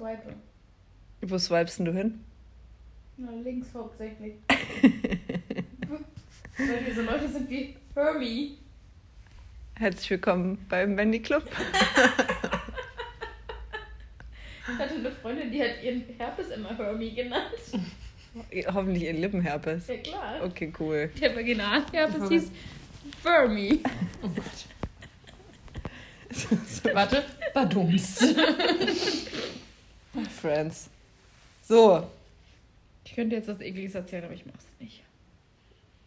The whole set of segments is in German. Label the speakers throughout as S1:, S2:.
S1: swipe.
S2: Wo swipest denn du hin?
S1: Na, links hauptsächlich. Weil wir so Leute sind wie Hermie.
S2: Herzlich willkommen beim Wendy Club.
S1: Ich hatte eine Freundin, die hat ihren Herpes immer Hermie genannt.
S2: Hoffentlich ihren Lippenherpes.
S1: Ja klar.
S2: Okay, cool.
S1: Der Vaginalherpes hieß Fermi.
S3: Warte, Badums.
S2: Friends. So,
S1: Ich könnte jetzt was Ekliges erzählen, aber ich mach's nicht.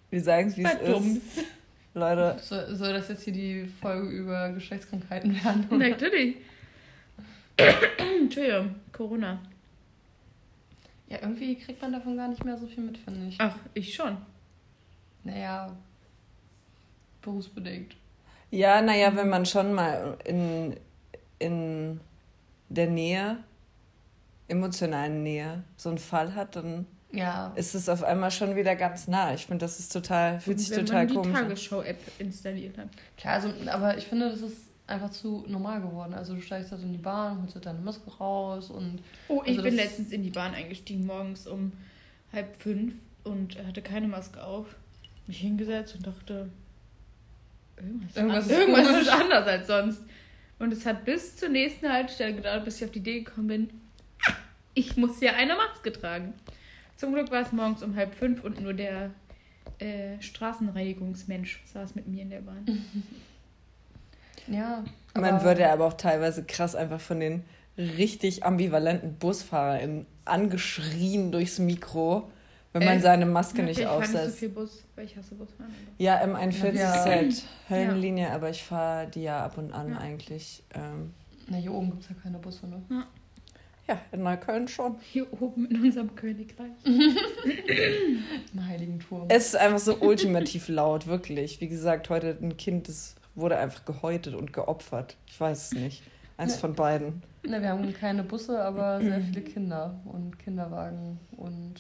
S2: wir sagen es, wie es ist. Leute,
S3: So, soll das jetzt hier die Folge über Geschlechtskrankheiten werden? oder?
S1: Natürlich. Entschuldigung, Corona.
S3: Ja, irgendwie kriegt man davon gar nicht mehr so viel mit, finde ich.
S1: Ach, ich schon.
S3: Naja, berufsbedingt.
S2: ja, naja, wenn man schon mal in, in der Nähe, emotionalen Nähe, so einen Fall hat, dann
S3: Ja,
S2: ist es auf einmal schon wieder ganz nah. Ich finde, das ist total, fühlt sich
S1: Wenn
S2: total
S1: man die
S2: komisch an.
S1: Tagesschau-App installiert hat.
S3: klar, also, aber ich finde, das ist einfach zu normal geworden. Also du steigst halt in die Bahn, holst halt deine Maske raus und
S1: Oh, ich
S3: Also
S1: bin letztens in die Bahn eingestiegen, morgens um halb fünf und hatte keine Maske auf. Mich hingesetzt und dachte, irgendwas,
S3: Irgendwas
S1: ist,
S3: ist
S1: irgendwas ist anders als sonst. Und es hat bis zur nächsten Haltestelle gedauert, bis ich auf die Idee gekommen bin, ich muss ja eine Maske tragen. Zum Glück war es morgens um halb fünf und nur der äh, Straßenreinigungsmensch saß mit mir in der Bahn.
S3: ja.
S2: Man würde aber auch teilweise krass einfach von den richtig ambivalenten BusfahrerInnen angeschrien durchs Mikro, wenn man
S3: Echt?
S2: seine Maske
S1: Ja,
S2: nicht
S1: ich fahre nicht so
S2: aufsetzt.
S1: viel Bus, weil ich hasse Busfahren.
S2: Ja, M41
S3: Ja.
S2: ist halt Höllenlinie, aber ich fahre die ja ab und an
S1: Ja.
S2: eigentlich. Ähm,
S3: Na, hier oben gibt es ja keine Busse, ne?
S2: ja, in Neukölln schon.
S1: Hier oben in unserem Königreich.
S3: Im Heiligen Turm.
S2: Es ist einfach so ultimativ laut, wirklich. Wie gesagt, heute ein Kind, das wurde einfach gehäutet und geopfert. Ich weiß es nicht. Eins
S3: Ja.
S2: von beiden.
S3: Na, wir haben keine Busse, aber sehr viele Kinder und Kinderwagen und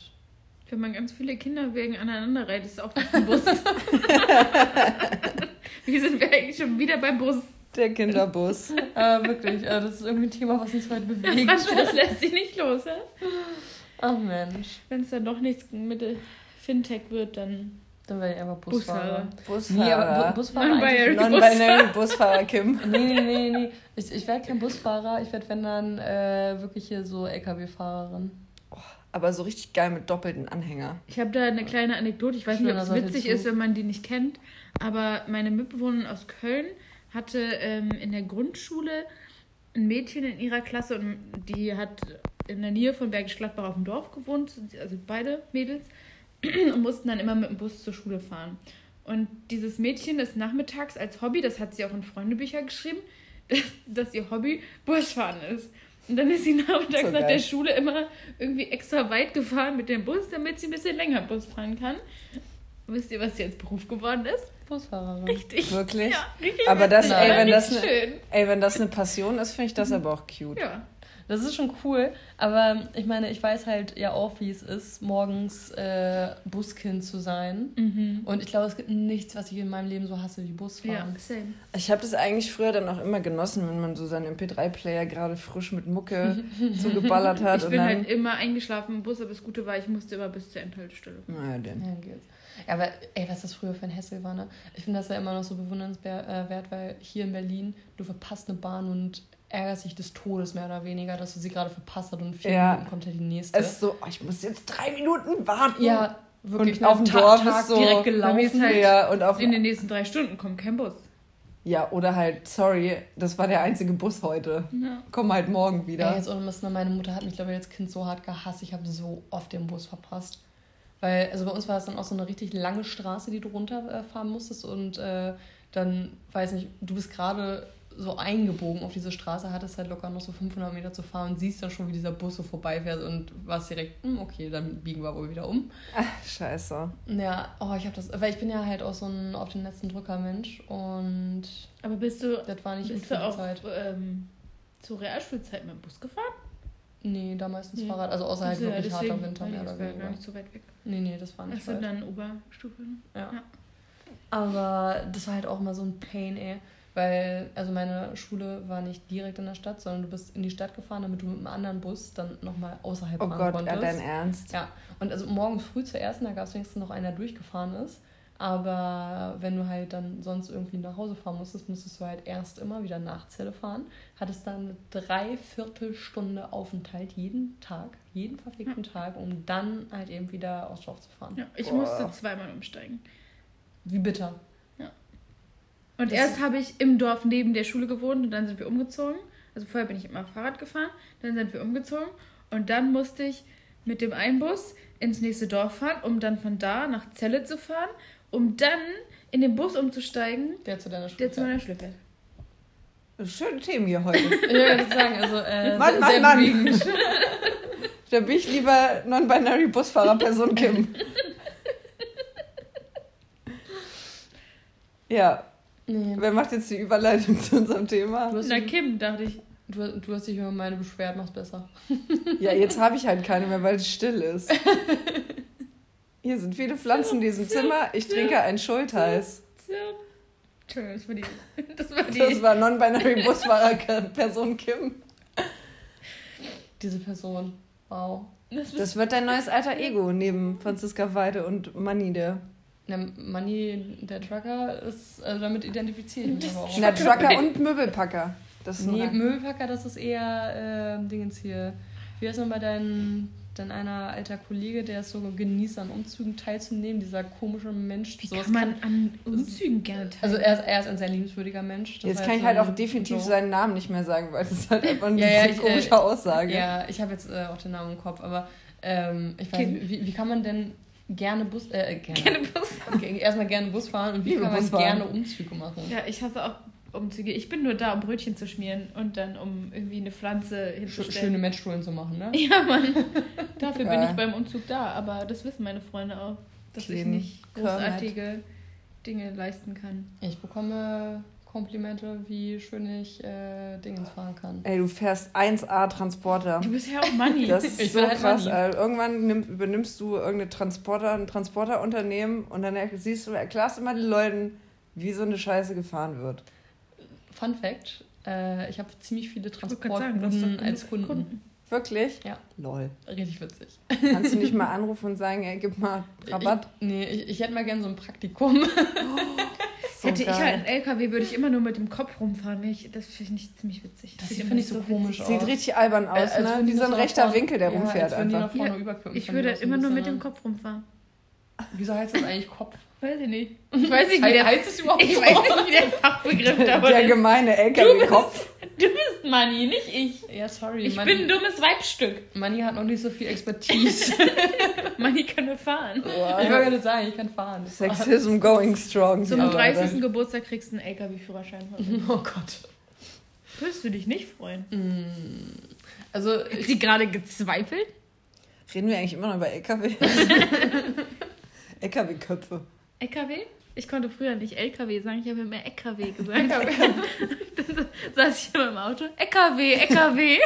S1: Wenn man ganz viele Kinderwegen aneinander reiht, ist auch das ein Bus. Wie sind wir eigentlich schon wieder beim Bus?
S2: Der Kinderbus.
S3: äh, wirklich, äh, das ist irgendwie ein Thema, was uns heute bewegt.
S1: Franz, das lässt sich nicht los, hä?
S3: Ach Mensch,
S1: Wenn es dann doch nichts mit Fintech wird, dann
S3: dann werde ich einfach Busfahrer.
S1: Busfahrer.
S3: Nee, aber Bu-
S2: Busfahrer.
S3: Busfahrer
S1: Non-binary.
S2: Non-binary Busfahrer Kim.
S3: Nee, nee, nee, nee. Ich, ich werde kein Busfahrer, ich werde, wenn dann, äh, wirklich hier so LKW-Fahrerin.
S2: Aber so richtig geil mit doppelten Anhänger.
S1: Ich habe da eine kleine Anekdote. Ich weiß nicht, ob es witzig ist, wenn man die nicht kennt. Aber meine Mitbewohnerin aus Köln hatte ähm, in der Grundschule ein Mädchen in ihrer Klasse und die hat in der Nähe von Bergisch Gladbach auf dem Dorf gewohnt, also beide Mädels, und mussten dann immer mit dem Bus zur Schule fahren. Und dieses Mädchen ist nachmittags als Hobby, das hat sie auch in Freundebücher geschrieben, dass, dass ihr Hobby Busfahren ist. Und dann ist sie nachmittags
S2: So
S1: nach der Schule immer irgendwie extra weit gefahren mit dem Bus, damit sie ein bisschen länger Bus fahren kann. Wisst ihr, was sie als Beruf geworden ist?
S3: Busfahrerin.
S1: Richtig.
S2: Wirklich?
S1: Ja, richtig.
S2: Aber das,
S1: witzig,
S3: ey,
S2: wenn das
S1: Nicht
S2: ne-
S1: schön.
S2: Ey, wenn das eine Passion ist, finde ich das aber auch cute.
S1: Ja.
S3: Das ist schon cool, aber ich meine, ich weiß halt ja auch, wie es ist, morgens äh, Buskind zu sein.
S1: Mhm.
S3: Und ich glaube, es gibt nichts, was ich in meinem Leben so hasse wie
S1: Ja,
S3: Busfahren.
S1: same.
S2: Ich habe das eigentlich früher dann auch immer genossen, wenn man so seinen MP3-Player gerade frisch mit Mucke so geballert hat.
S1: Ich
S2: und
S1: bin
S2: dann,
S1: halt immer eingeschlafen im Bus, aber das Gute war, ich musste immer bis zur Endhaltestelle.
S2: Naja, denn.
S3: Ja, geht's. Ja, aber ey, was das früher für ein Hessel war, ne? Ich finde das ja immer noch so bewundernswert, äh, weil hier in Berlin, du verpasst eine Bahn und ärgerst dich des Todes mehr oder weniger, dass du sie gerade verpasst hast und in vier
S2: Ja.
S3: Minuten kommt ja die nächste.
S2: Es ist so, oh, ich muss jetzt drei Minuten warten.
S3: ja, wirklich.
S2: Und auf dem Dorf
S3: Tag
S2: ist so-
S3: direkt gelaufen.
S1: ist halt-
S2: ja, und auf,
S1: In den nächsten drei Stunden kommt kein Bus.
S2: ja, oder halt, sorry, das war der einzige Bus heute.
S1: Ja.
S2: Komm halt morgen wieder.
S3: Ey, jetzt ohne Mist, ne, meine Mutter hat mich, glaube ich, als Kind so hart gehasst. Ich habe so oft den Bus verpasst. Weil, also bei uns war es dann auch so eine richtig lange Straße, die du runterfahren musstest. Und äh, dann, weiß nicht, du bist gerade so eingebogen auf diese Straße, hattest halt locker noch so 500 Meter zu fahren und siehst dann schon, wie dieser Bus so vorbeifährt und warst direkt, hm, okay, dann biegen wir wohl wieder um.
S2: Ach, scheiße.
S3: Ja, oh, ich habe das, weil ich bin ja halt auch so ein auf den letzten Drücker Mensch und
S1: Aber bist du,
S3: das war nicht
S1: bist du auch
S3: Zeit.
S1: ähm, zur Realschulzeit mit dem Bus gefahren?
S3: Nee, da meistens
S1: Nee.
S3: Fahrrad, also außer halt
S1: Ja,
S3: wirklich harter
S1: deswegen,
S3: Winter mehr
S1: das
S3: oder
S1: war ja gar
S3: weniger.
S1: nicht so weit weg.
S3: Nee, nee, das war nicht
S1: Achso,
S3: weit.
S1: dann Oberstufe.
S3: Ja.
S1: Ja.
S3: Aber das war halt auch immer so ein Pain, ey. Weil, also meine Schule war nicht direkt in der Stadt, sondern du bist in die Stadt gefahren, damit du mit einem anderen Bus dann nochmal außerhalb
S2: Oh
S3: fahren
S2: Gott,
S3: konntest.
S2: ja, dein Ernst?
S3: Ja, und also morgens früh zur ersten, da gab es wenigstens noch einer, der durchgefahren ist. Aber wenn du halt dann sonst irgendwie nach Hause fahren musstest, musstest du halt erst immer wieder nach Celle fahren. Hattest dann eine Dreiviertelstunde Aufenthalt jeden Tag, jeden verfickten Tag, um dann halt eben wieder aufs Dorf zu fahren.
S1: Ja, ich
S2: Boah.
S1: musste zweimal umsteigen.
S3: Wie bitter.
S1: Und
S3: Das
S1: erst habe ich im Dorf neben der Schule gewohnt und dann sind wir umgezogen. Also vorher bin ich immer Fahrrad gefahren, dann sind wir umgezogen und dann musste ich mit dem Einbus ins nächste Dorf fahren, um dann von da nach Celle zu fahren, um dann in den Bus umzusteigen,
S3: Der zu deiner Schule.
S1: der zu meiner Schule fährt.
S2: Schöne Themen hier heute.
S3: Ich würde sagen, also äh,
S2: Mann, Mann, Mann. da bin ich lieber Non-Binary Busfahrer Person Kim. ja,
S3: Nee.
S2: wer macht jetzt die Überleitung zu unserem Thema?
S3: Du hast,
S1: Na Kim, dachte ich.
S3: du, du hast dich über meine beschwert, mach's besser.
S2: Ja, jetzt habe ich halt keine mehr, weil es still ist. Hier sind viele Pflanzen in diesem Zimmer. Ich trinke einen Schultheiß.
S1: Entschuldigung, das war die. Das war die.
S2: Das war Non-Binary Busfahrer Person Kim.
S3: Diese Person. Wow.
S1: das
S2: Das wird dein neues alter Ego neben Franziska Weide und Manni, der.
S3: Der Manni, der Trucker, ist, also damit mich aber auch.
S2: Na, Trucker und Möbelpacker. Das ist
S3: Nee,
S2: ein
S3: Müllpacker, das ist eher äh, Dingens hier. Wie heißt nochmal dein, dein einer alter Kollege, der ist so genießt, an Umzügen teilzunehmen, dieser komische Mensch.
S1: Wie
S3: sowas
S1: kann man an Umzügen gerne teilen?
S3: Also er ist, er ist ein sehr liebenswürdiger Mensch. Das
S2: Jetzt
S3: heißt,
S2: kann ich halt auch
S3: ähm,
S2: definitiv
S3: so.
S2: seinen Namen nicht mehr sagen, weil das ist halt einfach eine
S3: Ja, ja, ich, äh,
S2: komische Aussage.
S3: Ja, ich habe jetzt äh, auch den Namen im Kopf, aber ähm, ich weiß
S1: Okay.
S3: nicht, wie, wie kann man denn gerne Bus, äh, gerne,
S1: Gerne Bus.
S3: Okay, erstmal gerne Bus fahren und wie kann man gerne Umzüge machen?
S1: Ja, ich hasse auch Umzüge. Ich bin nur da, um Brötchen zu schmieren und dann um irgendwie eine Pflanze hinzustellen.
S3: Schöne Matchstullen zu machen, ne?
S1: Ja, Mann. Dafür bin ich beim Umzug da, aber das wissen meine Freunde auch, dass ich
S2: Clean
S1: nicht großartige Dinge leisten kann.
S3: Ich bekomme Komplimente, wie schön ich äh, Dingens fahren kann.
S2: Ey, du fährst 1A Transporter.
S1: Du bist ja auch Money.
S2: Das ist
S3: Ich
S2: so
S3: halt
S2: krass. Alter. Irgendwann nimm, übernimmst du irgendeine Transporter, ein Transporterunternehmen und dann siehst du, erklärst immer den Leuten, wie so eine Scheiße gefahren wird.
S3: Fun Fact: äh, Ich habe ziemlich viele Transportkunden als Kunden.
S2: Wirklich?
S3: Ja.
S2: Lol.
S3: Richtig witzig.
S2: Kannst du nicht mal anrufen und sagen, ey, gib mal Rabatt?
S3: Ich, nee, ich, ich hätte mal gerne so ein Praktikum.
S2: So
S1: Hätte ich
S2: geil.
S1: halt einen LKW, würde ich immer nur mit dem Kopf rumfahren. Ich, das finde ich ziemlich witzig.
S3: Das
S1: Sieht
S3: finde ich so komisch aus.
S2: Sieht richtig albern aus,
S3: Äh,
S2: ne? Wie so ein rechter
S3: vorne-
S2: Winkel, der
S3: ja,
S2: rumfährt
S3: als würden die
S2: einfach.
S3: nach vorne
S1: Ja. Ich würde immer nur mit dem Kopf rumfahren.
S3: Wieso heißt das eigentlich Kopf?
S1: Weiß ich nicht. Ich weiß nicht, wie der,
S3: heißt es überhaupt
S1: ich
S3: so?
S1: weiß nicht, wie der Fachbegriff davon
S2: Der
S1: ist.
S2: gemeine LKW-Kopf.
S1: Du bist Money, nicht ich.
S3: Ja, sorry.
S1: Ich
S3: Manni,
S1: bin ein dummes Weibstück.
S3: Manni hat noch nicht so viel Expertise.
S1: Money kann nur fahren.
S3: ich wollte gerade sagen, ich kann fahren.
S2: Sexism going strong.
S1: Zum
S2: Ja,
S1: 30.
S2: Alter.
S1: Geburtstag kriegst du einen LKW-Führerschein.
S3: Oh Gott.
S1: Würdest du dich nicht freuen?
S3: Also,
S1: Hat
S3: ich,
S1: sie gerade gezweifelt?
S2: Reden wir eigentlich immer noch über LKW? LKW-Köpfe.
S1: LKW? Ich konnte früher nicht LKW sagen, ich habe immer LKW gesagt. Dann saß ich immer im Auto. LKW, LKW.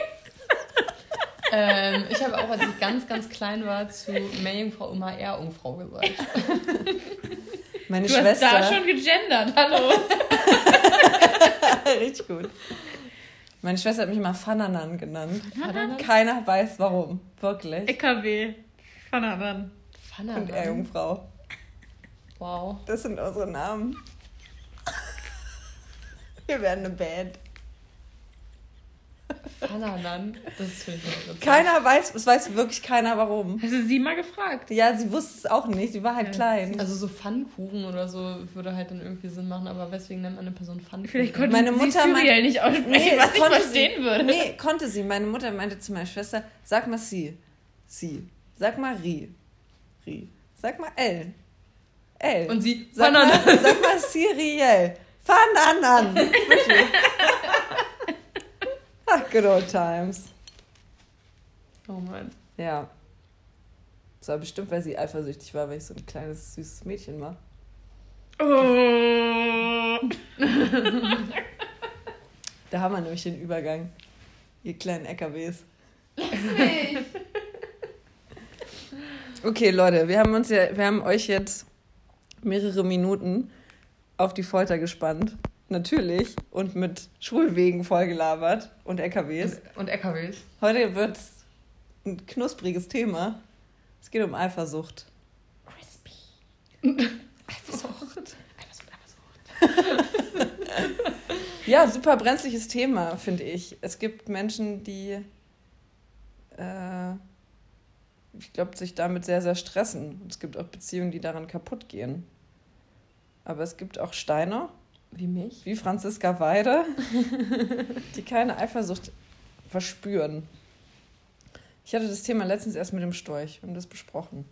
S3: ähm, ich habe auch, als ich ganz, ganz klein war, zu Meerjungfrau immer Ehrjungfrau gesagt.
S2: Meine
S1: Du hast
S2: Schwester.
S1: da schon gegendert, hallo.
S2: Richtig gut. Meine Schwester hat mich immer Fananan genannt.
S3: Fananan?
S2: Keiner weiß warum. Wirklich.
S1: LKW. Fananan.
S2: Und
S3: Fananan.
S2: er Jungfrau.
S3: Wow.
S2: Das sind unsere Namen. Wir werden eine Band.
S3: Fananan. Das ist finde ich nicht witzig.
S2: Keiner weiß, es weiß wirklich keiner warum.
S1: Hast du sie mal gefragt?
S2: Ja, sie wusste es auch nicht. Sie war halt
S1: Ja.
S2: klein.
S3: Also so Pfannkuchen oder so würde halt dann irgendwie Sinn machen, aber weswegen nennt man eine Person Pfannkuchen?
S1: Vielleicht konnte
S2: Meine
S1: sie
S2: Mutter
S1: Cyriel
S2: meint-
S1: nicht aussprechen,
S2: Nee,
S1: was
S2: das
S1: ich
S2: konnte
S1: verstehen
S2: sie.
S1: würde.
S2: Nee, konnte sie. Meine Mutter meinte zu meiner Schwester, sag mal sie. Sie. Sag mal Ri. Ri. Sag mal L. L.
S3: Und sie,
S2: sag, mal, sag mal Siriel. Fananan. Wirklich. Ach, good old times.
S3: Oh Mann.
S2: Ja. Das war bestimmt, weil sie eifersüchtig war, weil ich so ein kleines, süßes Mädchen war.
S1: Oh.
S2: Da haben wir nämlich den Übergang. Ihr kleinen LKWs. Okay, Leute, wir haben uns ja, wir haben euch jetzt mehrere Minuten auf die Folter gespannt. natürlich und mit Schulwegen vollgelabert und LKWs.
S3: Und LKWs.
S2: Heute wird ein knuspriges Thema. Es geht um Eifersucht. Crispy. Eifersucht. Eifersucht, Eifersucht. ja, super brenzliches Thema, finde ich. Es gibt Menschen, die, äh, ich glaube, sich damit sehr, sehr stressen. Es gibt auch Beziehungen, die daran kaputt gehen. Aber es gibt auch Steiner.
S3: Wie mich?
S2: Wie Franziska Weide, die keine Eifersucht verspüren. Ich hatte das Thema letztens erst mit dem Storch und das besprochen.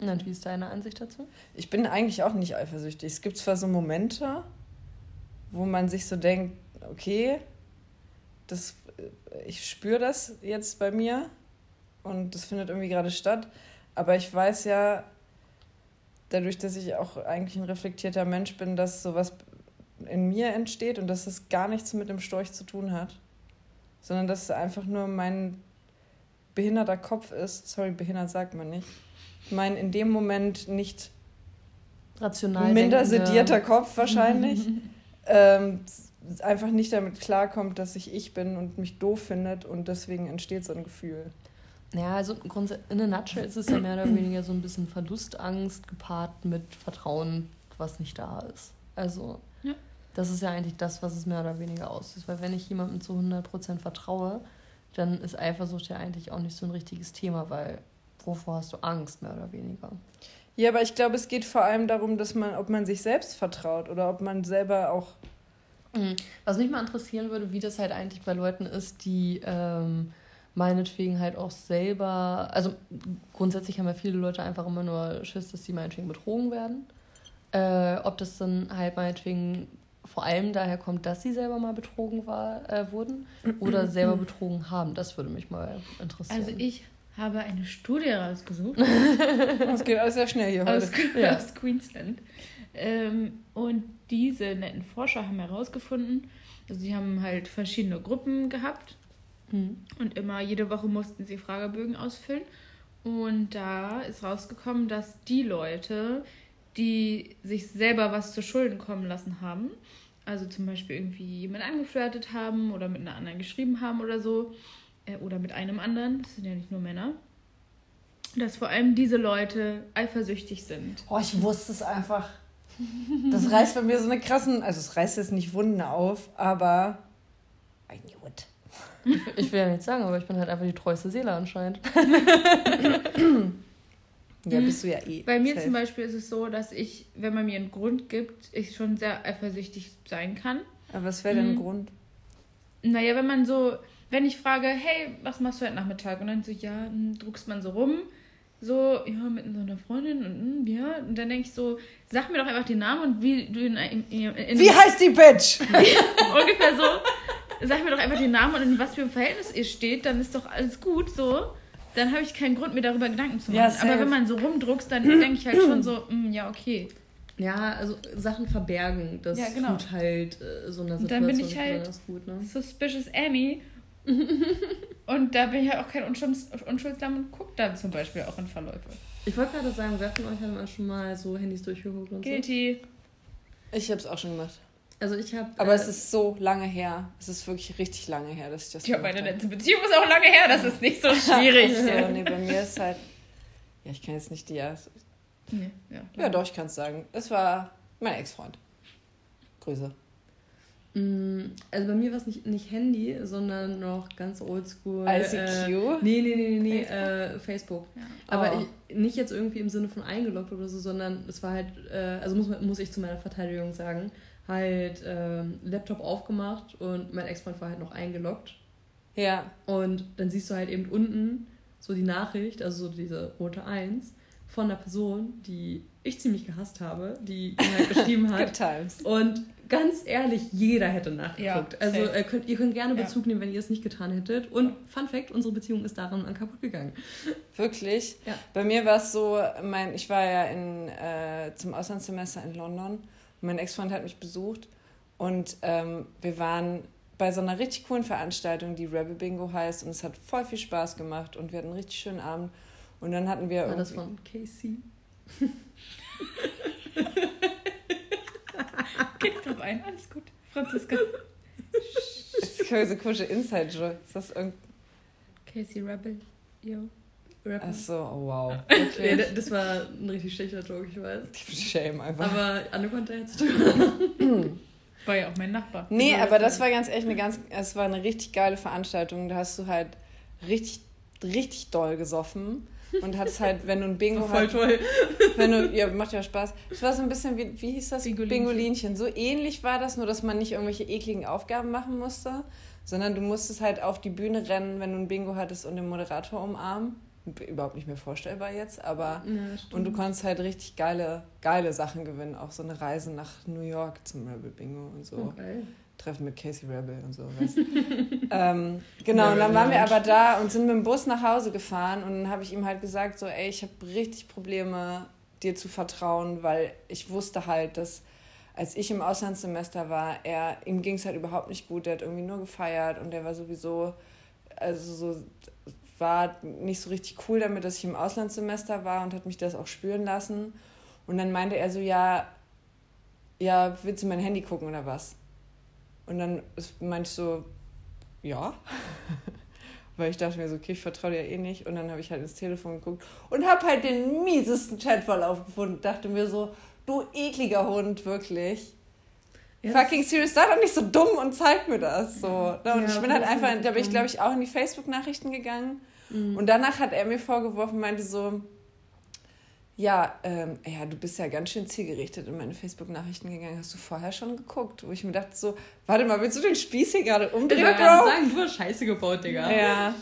S3: Und wie ist deine Ansicht dazu?
S2: Ich bin eigentlich auch nicht eifersüchtig. Es gibt zwar so Momente, wo man sich so denkt, okay, das, ich spüre das jetzt bei mir und das findet irgendwie gerade statt, aber ich weiß ja, dadurch, dass ich auch eigentlich ein reflektierter Mensch bin, dass sowas in mir entsteht und dass es gar nichts mit dem Storch zu tun hat, sondern dass es einfach nur mein behinderter Kopf ist. Sorry, behindert sagt man nicht. Mein in dem Moment nicht rational minder sedierter Kopf wahrscheinlich ähm, einfach nicht damit klarkommt, dass ich ich bin und mich doof findet und deswegen entsteht so ein Gefühl.
S3: Ja, also in a nutshell ist es ja mehr oder weniger so ein bisschen Verlustangst gepaart mit Vertrauen, was nicht da ist. Also ja. das ist ja eigentlich das, was es mehr oder weniger aussieht. Weil wenn ich jemandem zu 100% vertraue, dann ist Eifersucht ja eigentlich auch nicht so ein richtiges Thema, weil wovor hast du Angst, mehr oder weniger?
S2: Ja, aber ich glaube, es geht vor allem darum, dass man, ob man sich selbst vertraut oder ob man selber auch.
S3: Mhm. Was mich mal interessieren würde, wie das halt eigentlich bei Leuten ist, die ähm, meinetwegen halt auch selber, also grundsätzlich haben ja viele Leute einfach immer nur Schiss, dass sie meinetwegen betrogen werden. Äh, ob das dann halt meinetwegen vor allem daher kommt, dass sie selber mal betrogen war, äh, wurden oder selber betrogen haben. Das würde mich mal interessieren.
S1: Also ich habe eine Studie rausgesucht.
S2: das geht alles sehr schnell hier heute.
S1: Aus, ja. aus Queensland. Ähm, und diese netten Forscher haben herausgefunden, also sie haben halt verschiedene Gruppen gehabt mhm. und immer jede Woche mussten sie Fragebögen ausfüllen. Und da ist rausgekommen, dass die Leute, die sich selber was zu Schulden kommen lassen haben, also zum Beispiel irgendwie jemand angeflirtet haben oder mit einer anderen geschrieben haben oder so, äh, oder mit einem anderen, das sind ja nicht nur Männer, dass vor allem diese Leute eifersüchtig sind.
S2: Oh, ich wusste es einfach. Das reißt bei mir so eine krassen, also es reißt jetzt nicht Wunden auf, aber I knew it.
S3: Ich will ja nichts sagen, aber ich bin halt einfach die treueste Seele anscheinend.
S2: Ja, bist du ja eh.
S1: Bei mir safe. zum Beispiel ist es so, dass ich, wenn man mir einen Grund gibt, ich schon sehr eifersüchtig sein kann.
S2: Aber was wäre denn ein mhm. Grund?
S1: Naja, wenn man so, wenn ich frage, hey, was machst du heute Nachmittag? Und dann so, ja, dann druckst man so rum, so, ja, mit so einer Freundin und hm, ja. Und dann denke ich so, sag mir doch einfach den Namen und wie du in, in,
S2: in Wie heißt die Bitch?
S1: Ungefähr so. Sag mir doch einfach den Namen und in was für einem Verhältnis ihr steht, dann ist doch alles gut so dann habe ich keinen Grund, mir darüber Gedanken zu machen. Ja, Aber wenn man so rumdruckst, dann denke ich halt schon so, mh, mm, ja, okay.
S3: Ja, also Sachen verbergen, das ja, genau. tut halt äh, so eine Situation. Und dann bin ich halt
S1: gut, ne? Suspicious Amy. und da bin ich halt auch kein Unschulds Unschuldslamm und gucke dann zum Beispiel auch in Verläufe.
S3: Ich wollte gerade sagen, wer von euch hat schon mal so Handys durchgeguckt und Guilty.
S2: so? Ich habe es auch schon gemacht.
S3: Also ich habe.
S2: Aber äh, es ist so lange her. Es ist wirklich richtig lange her, dass ich das.
S1: Ja, meine letzte Beziehung ist auch lange her. Das ist nicht so schwierig.
S2: so, nee, bei mir ist halt. Ja, ich kann jetzt nicht die. Ja, nee, ja, ja doch, ich kann es sagen. Es war mein Ex-Freund. Grüße.
S3: Mm, also bei mir war es nicht, nicht Handy, sondern noch ganz oldschool. ICQ? Äh, nee, nee, nee, nee, Facebook. Äh, Facebook. Ja. Aber oh. ich, nicht jetzt irgendwie im Sinne von eingeloggt oder so, sondern es war halt, äh, also muss, muss ich zu meiner Verteidigung sagen, halt ähm, Laptop aufgemacht und mein Ex-Freund war halt noch eingeloggt. Ja. Und dann siehst du halt eben unten so die Nachricht, also so diese rote Eins von einer Person, die ich ziemlich gehasst habe, die ihn halt geschrieben hat. Good times. Und ganz ehrlich, jeder hätte nachgeguckt. Ja, also äh, könnt, ihr könnt gerne Bezug ja. nehmen, wenn ihr es nicht getan hättet. Und Fun Fact, unsere Beziehung ist daran kaputt gegangen.
S2: Wirklich? Ja. Bei mir war es so, mein, ich war ja in, äh, zum Auslandssemester in London mein Ex-Freund hat mich besucht und ähm, wir waren bei so einer richtig coolen Veranstaltung, die Rebel Bingo heißt und es hat voll viel Spaß gemacht und wir hatten einen richtig schönen Abend und dann hatten wir...
S3: War das von Casey?
S1: Geht drauf ein, alles gut. Franziska.
S2: Das ist so komische Inside-Joke. Ist das irgend...
S1: Casey Rebel. Yo. Rapper.
S2: Ach so, oh wow.
S3: Okay. Nee, das war ein richtig schlechter Joke, ich weiß.
S2: Shame einfach.
S3: Aber Anne konnte jetzt.
S1: war ja auch mein Nachbar.
S2: Nee, aber das war ganz echt eine ganz, es war eine richtig geile Veranstaltung. Da hast du halt richtig, richtig doll gesoffen und hattest halt, wenn du ein Bingo
S3: voll toll.
S2: Wenn du, ja, macht ja Spaß. Es war so ein bisschen wie, wie hieß das? Bingolinchen. Bingolinchen. So ähnlich war das, nur dass man nicht irgendwelche ekligen Aufgaben machen musste, sondern du musstest halt auf die Bühne rennen, wenn du ein Bingo hattest und den Moderator umarmen überhaupt nicht mehr vorstellbar jetzt, aber ja, und du konntest halt richtig geile, geile Sachen gewinnen, auch so eine Reise nach New York zum Rebel Bingo und so. Okay. Treffen mit Casey Rebel und so. ähm, genau, und dann waren wir aber da und sind mit dem Bus nach Hause gefahren und dann habe ich ihm halt gesagt, so, ey, ich habe richtig Probleme, dir zu vertrauen, weil ich wusste halt, dass als ich im Auslandssemester war, er, ihm ging es halt überhaupt nicht gut, der hat irgendwie nur gefeiert und der war sowieso, also so war nicht so richtig cool damit, dass ich im Auslandssemester war und hat mich das auch spüren lassen. Und dann meinte er so, ja, ja, willst du mein Handy gucken oder was? Und dann meinte ich so, ja. Weil ich dachte mir so, okay, ich vertraue dir eh nicht. Und dann habe ich halt ins Telefon geguckt und habe halt den miesesten Chatverlauf gefunden. Dachte mir so, du ekliger Hund, wirklich. Ja, Fucking serious, sei doch nicht so dumm und zeig mir das. So. Und ja, ich bin halt einfach, da bin ich glaube ich auch in die Facebook-Nachrichten gegangen. Mhm. Und danach hat er mir vorgeworfen, meinte so, ja, ähm, ja, du bist ja ganz schön zielgerichtet in meine Facebook-Nachrichten gegangen. Hast du vorher schon geguckt? Wo ich mir dachte so, warte mal, willst du den Spieß hier gerade umdrehen,
S3: ja, Bro? sagen, du hast Scheiße gebaut, Digga.
S2: Ja.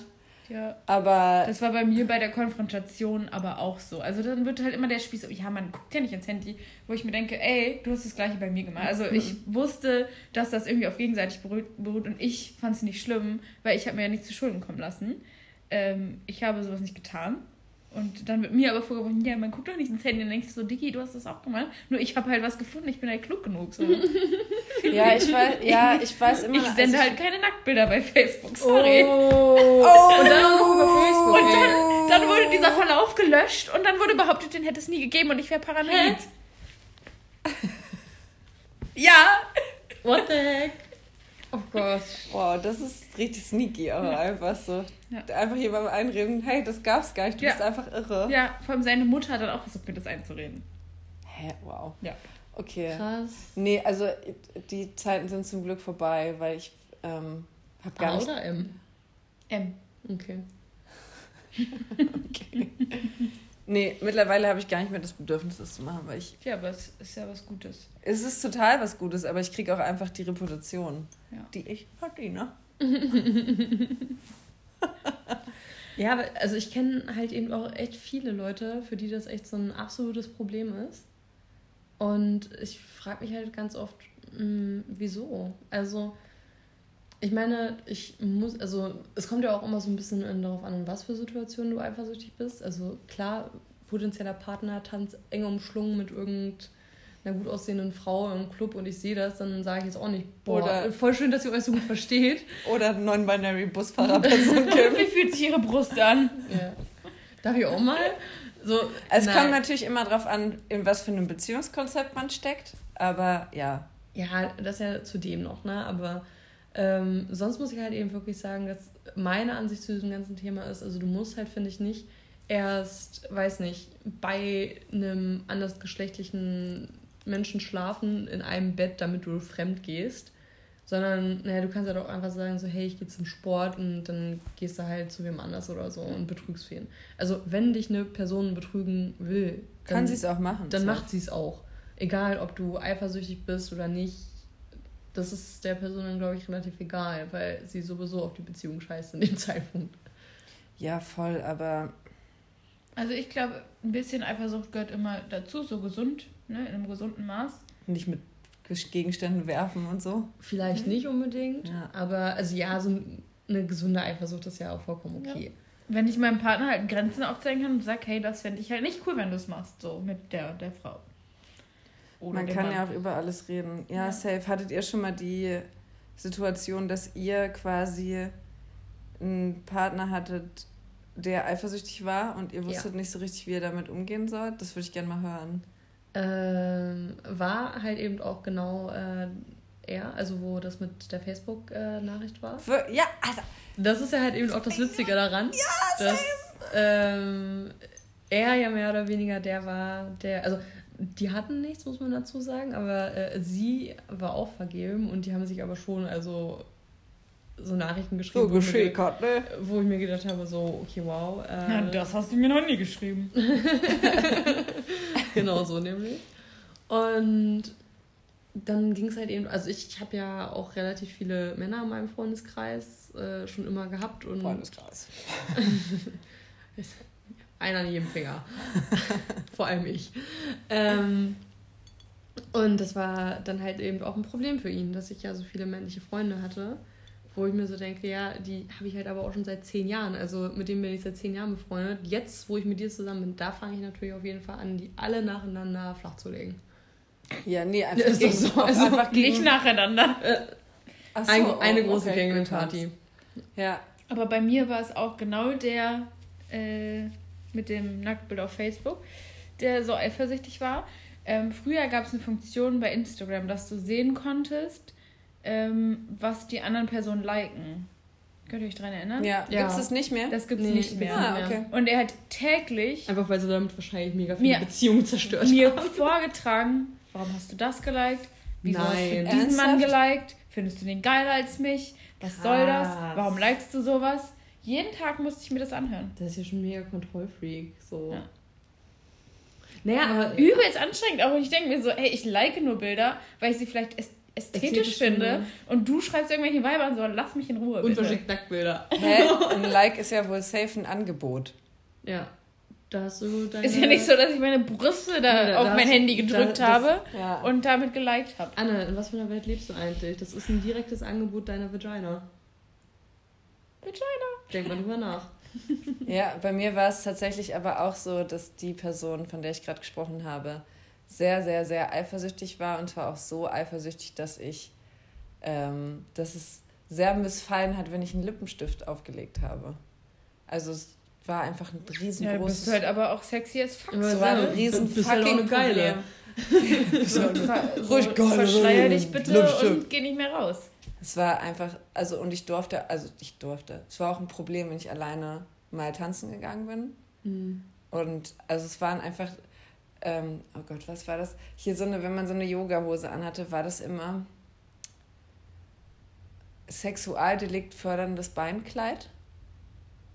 S1: Ja. Aber. Das war bei mir bei der Konfrontation aber auch so. Also dann wird halt immer der Spieß, ja, man guckt ja nicht ins Handy, wo ich mir denke, ey, du hast das gleiche bei mir gemacht. Also ich mhm. wusste, dass das irgendwie auf gegenseitig beruht, beruht und ich fand es nicht schlimm, weil ich habe mir ja nichts zu Schulden kommen lassen. Ähm, ich habe sowas nicht getan. Und dann wird mir aber vorgeworfen, ja, man guckt doch nicht ins Handy. Und dann denkst du so, Dicky, du hast das auch gemacht. Nur ich habe halt was gefunden, ich bin halt klug genug. So.
S2: ja, ich weiß, ja, ich weiß immer.
S1: Ich sende also halt keine Nacktbilder bei Facebook, sorry. Oh, oh und dann auch über Facebook. Und dann, dann, wurde dieser Verlauf gelöscht und dann wurde behauptet, den hätte es nie gegeben und ich wäre paranoid. ja.
S3: What the heck?
S2: Oh Gott. Wow, das ist richtig sneaky, aber ja. einfach so. Ja. Einfach jemandem einreden, hey, das gab's gar nicht, du ja. bist einfach irre.
S1: Ja, vor allem seine Mutter hat dann auch versucht, mir das einzureden.
S2: Hä, wow.
S1: Ja.
S2: Okay. Krass. Nee, also die Zeiten sind zum Glück vorbei, weil ich ähm, hab gar
S3: A nicht... oder M?
S1: M.
S3: Okay.
S2: okay. Nee, mittlerweile habe ich gar nicht mehr das Bedürfnis, das zu machen, weil ich.
S1: Ja, aber es ist ja was Gutes.
S2: Es ist total was Gutes, aber ich kriege auch einfach die Reputation, ja. die ich verdiene.
S3: ja, also ich kenne halt eben auch echt viele Leute, für die das echt so ein absolutes Problem ist. Und ich frage mich halt ganz oft, mh, hm, wieso? Also, ich meine, ich muss, also es kommt ja auch immer so ein bisschen darauf an, in was für Situationen du eifersüchtig bist. Also klar, potenzieller Partner tanzt eng umschlungen mit irgendeiner gut aussehenden Frau im Club und ich sehe das, dann sage ich jetzt auch nicht, boah, Oder voll schön, dass ihr euch so gut versteht.
S2: Oder non-binary Busfahrerperson Kim.
S1: Wie fühlt sich ihre Brust an?
S3: Ja. Darf ich auch mal? So,
S2: es nein. kommt natürlich immer darauf an, in was für einem Beziehungskonzept man steckt, aber ja.
S3: Ja, das ja zudem noch, ne? Aber ähm, sonst muss ich halt eben wirklich sagen, dass meine Ansicht zu diesem ganzen Thema ist, also du musst halt, finde ich, nicht erst, weiß nicht, bei einem andersgeschlechtlichen Menschen schlafen in einem Bett, damit du fremd gehst. Sondern, naja, du kannst ja halt doch einfach sagen, so, hey, ich gehe zum Sport und dann gehst du halt zu wem anders oder so und betrügst wen. Also, wenn dich eine Person betrügen will,
S2: dann, kann sie es auch machen.
S3: Dann so. macht sie es auch. Egal, ob du eifersüchtig bist oder nicht das ist der Person dann, glaube ich, relativ egal, weil sie sowieso auf die Beziehung scheißt in dem Zeitpunkt.
S2: Ja, voll, aber.
S1: Also ich glaube, ein bisschen Eifersucht gehört immer dazu, so gesund, ne, in einem gesunden Maß.
S2: Nicht mit Gegenständen werfen und so.
S3: Vielleicht mhm. nicht unbedingt, ja. aber also ja, so eine gesunde Eifersucht ist ja auch vollkommen okay. Ja.
S1: Wenn ich meinem Partner halt Grenzen aufzeigen kann und sage, hey, das fände ich halt nicht cool, wenn du es machst, so mit der, der Frau.
S2: Oder Man kann Mann. ja auch über alles reden. Ja, ja, safe. Hattet ihr schon mal die Situation, dass ihr quasi einen Partner hattet, der eifersüchtig war und ihr wusstet ja. nicht so richtig, wie ihr damit umgehen sollt? Das würde ich gerne mal hören.
S3: Ähm, war halt eben auch genau äh, er, also wo das mit der Facebook-Nachricht war.
S2: Für, ja, also.
S3: Das ist ja halt eben auch das Witzige daran. Ja, dass ähm, er ja mehr oder weniger der war, der, also die hatten nichts, muss man dazu sagen, aber äh, sie war auch vergeben und die haben sich aber schon, also so Nachrichten geschrieben. So geschickert, ne? Wo ich mir gedacht habe, so, okay, wow.
S1: Äh, ja, das hast du mir noch nie geschrieben.
S3: genau so nämlich. Und dann ging es halt eben, also ich, ich habe ja auch relativ viele Männer in meinem Freundeskreis äh, schon immer gehabt. Und Freundeskreis. Einer an jedem Finger. Vor allem ich. Ähm, und das war dann halt eben auch ein Problem für ihn, dass ich ja so viele männliche Freunde hatte, wo ich mir so denke, ja, die habe ich halt aber auch schon seit zehn Jahren. Also mit denen bin ich seit zehn Jahren befreundet. Jetzt, wo ich mit dir zusammen bin, da fange ich natürlich auf jeden Fall an, die alle nacheinander flach zu legen. Ja, nee, einfach, ja, gegen, so. also einfach gegen, nicht nacheinander.
S1: Äh, so, ein, eine oh, große okay, Gänge-Party. Ja. Aber bei mir war es auch genau der äh, mit dem Nacktbild auf Facebook, der so eifersüchtig war. Ähm, früher gab es eine Funktion bei Instagram, dass du sehen konntest, ähm, was die anderen Personen liken. Könnt ihr euch daran erinnern? Ja, ja. gibt es das nicht mehr? Das gibt es nee, nicht mehr. Ah, okay. Und er hat täglich.
S3: Einfach weil sie damit wahrscheinlich mega viele Beziehungen zerstört
S1: mir haben. Mir vorgetragen, warum hast du das geliked? Wieso Nein. hast du diesen Ernsthaft? Mann geliked? Findest du den geiler als mich? Was Krass. soll das? Warum likest du sowas? Jeden Tag musste ich mir das anhören.
S3: Das ist ja schon mega Kontrollfreak. So. Ja.
S1: Naja, aber übelst anstrengend. Aber ich denke mir so, ey, ich like nur Bilder, weil ich sie vielleicht ästhetisch, ästhetisch finde. Ja. Und du schreibst irgendwelche Weiber und so, lass mich in Ruhe. Und verschickt
S2: Nacktbilder. Hä? Ein Like ist ja wohl safe ein Angebot.
S3: Ja. Da hast du
S1: deine... Ist ja nicht so, dass ich meine Brüste da, ja, auf mein Handy gedrückt da, das, habe ja. und damit geliked habe.
S3: Anne, in was für einer Welt lebst du eigentlich? Das ist ein direktes Angebot deiner Vagina. Vagina. Denk mal drüber nach.
S2: ja, bei mir war es tatsächlich aber auch so, dass die Person, von der ich gerade gesprochen habe, sehr, sehr, sehr eifersüchtig war und zwar auch so eifersüchtig, dass ich, ähm, dass es sehr missfallen hat, wenn ich einen Lippenstift aufgelegt habe. Also es war einfach ein riesengroßes... Ja, du bist
S1: halt aber auch sexy as fuck. Es war ein riesen bist halt fucking halt geile. Ruhig geil. Verschleier dich bitte und geh nicht mehr raus.
S2: Es war einfach, also und ich durfte, also ich durfte. Es war auch ein Problem, wenn ich alleine mal tanzen gegangen bin. Mhm. Und also es waren einfach ähm, oh Gott, was war das? Hier so eine, wenn man so eine Yoga-Hose anhatte, war das immer Sexualdelikt förderndes Beinkleid.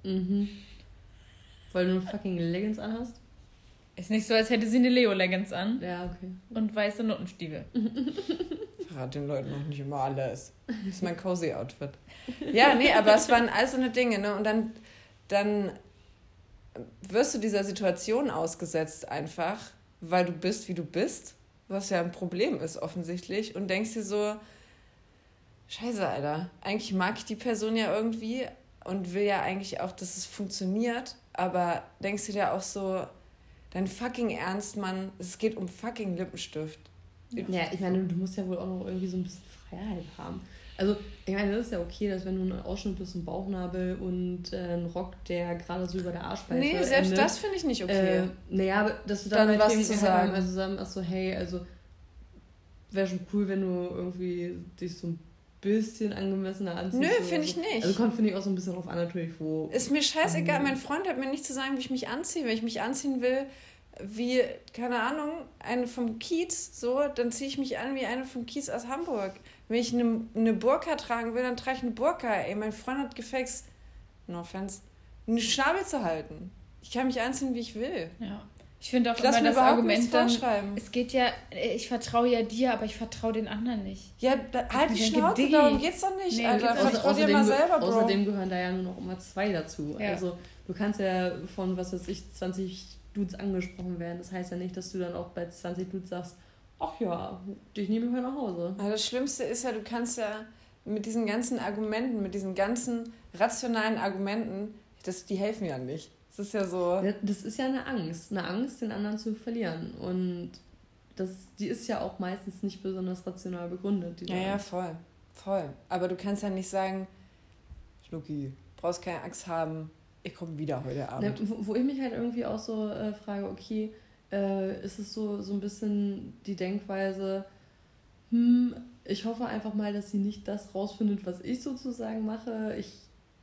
S3: Mhm. Weil du eine fucking Leggings anhast?
S1: Ist nicht so, als hätte sie eine Leo-Leggings an.
S3: Ja, okay.
S1: Und weiße Nuttenstiefel.
S2: Verrate den Leuten noch nicht immer alles. Das ist mein cozy Outfit. Ja, nee, aber es waren all so eine Dinge, ne? Und dann, dann wirst du dieser Situation ausgesetzt einfach weil du bist, wie du bist, was ja ein Problem ist offensichtlich, und denkst dir so, scheiße, Alter, eigentlich mag ich die Person ja irgendwie und will ja eigentlich auch, dass es funktioniert, aber denkst du dir auch so, dein fucking Ernst, Mann, es geht um fucking Lippenstift.
S3: Ja, ich meine, du musst ja wohl auch noch irgendwie so ein bisschen Freiheit haben. Also, ich meine, das ist ja okay, dass wenn du einen Ausschnitt bist, ein Bauchnabel und äh, ein Rock, der gerade so über der Arschbeiße Nee, selbst endet, das finde ich nicht okay. Äh, naja, dass du dann, dann halt was zu sagen. Also sagen, ach so, hey, also wäre schon cool, wenn du irgendwie dich so ein bisschen angemessener anziehst. Nö, finde ich nicht. Also kommt, finde ich, auch so ein bisschen drauf an, natürlich, wo...
S2: Ist mir scheißegal. mein Freund hat mir nicht zu sagen, wie ich mich anziehe. Wenn ich mich anziehen will, wie, keine Ahnung, eine vom Kiez, so, dann ziehe ich mich an wie eine vom Kiez aus Hamburg. Wenn ich eine, eine Burka tragen will, dann trage ich eine Burka. Ey, mein Freund hat gefext, no offense, eine Schnabel zu halten. Ich kann mich anziehen, wie ich will. Ja. Ich finde auch
S1: immer das Argument dann, es geht ja, ich vertraue ja dir, aber ich vertraue den anderen nicht. Ja, da, halt die Schnauze, Diggi. darum geht's doch nicht, nee, Alter.
S3: Vertrau dir mal selber, Bro. Außerdem gehören da ja nur noch immer zwei dazu. Ja. Also du kannst ja von, was weiß ich, 20 Dudes angesprochen werden. Das heißt ja nicht, dass du dann auch bei 20 Dudes sagst, ach ja, dich nehme ich heute nach Hause.
S2: Aber das Schlimmste ist ja, du kannst ja mit diesen ganzen Argumenten, mit diesen ganzen rationalen Argumenten, das, die helfen ja nicht. Das ist ja so.
S3: Das ist ja eine Angst, eine Angst, den anderen zu verlieren. Und das, die ist ja auch meistens nicht besonders rational begründet.
S2: ja, ja, voll. Voll. Aber du kannst ja nicht sagen, Schnucki, brauchst keine Angst haben, ich komme wieder heute Abend.
S3: Ja, wo, wo, ich mich halt irgendwie auch so äh, frage, okay, äh, ist es so, so ein bisschen die Denkweise, hm, Ich hoffe einfach mal, dass sie nicht das rausfindet, was ich sozusagen mache. Ich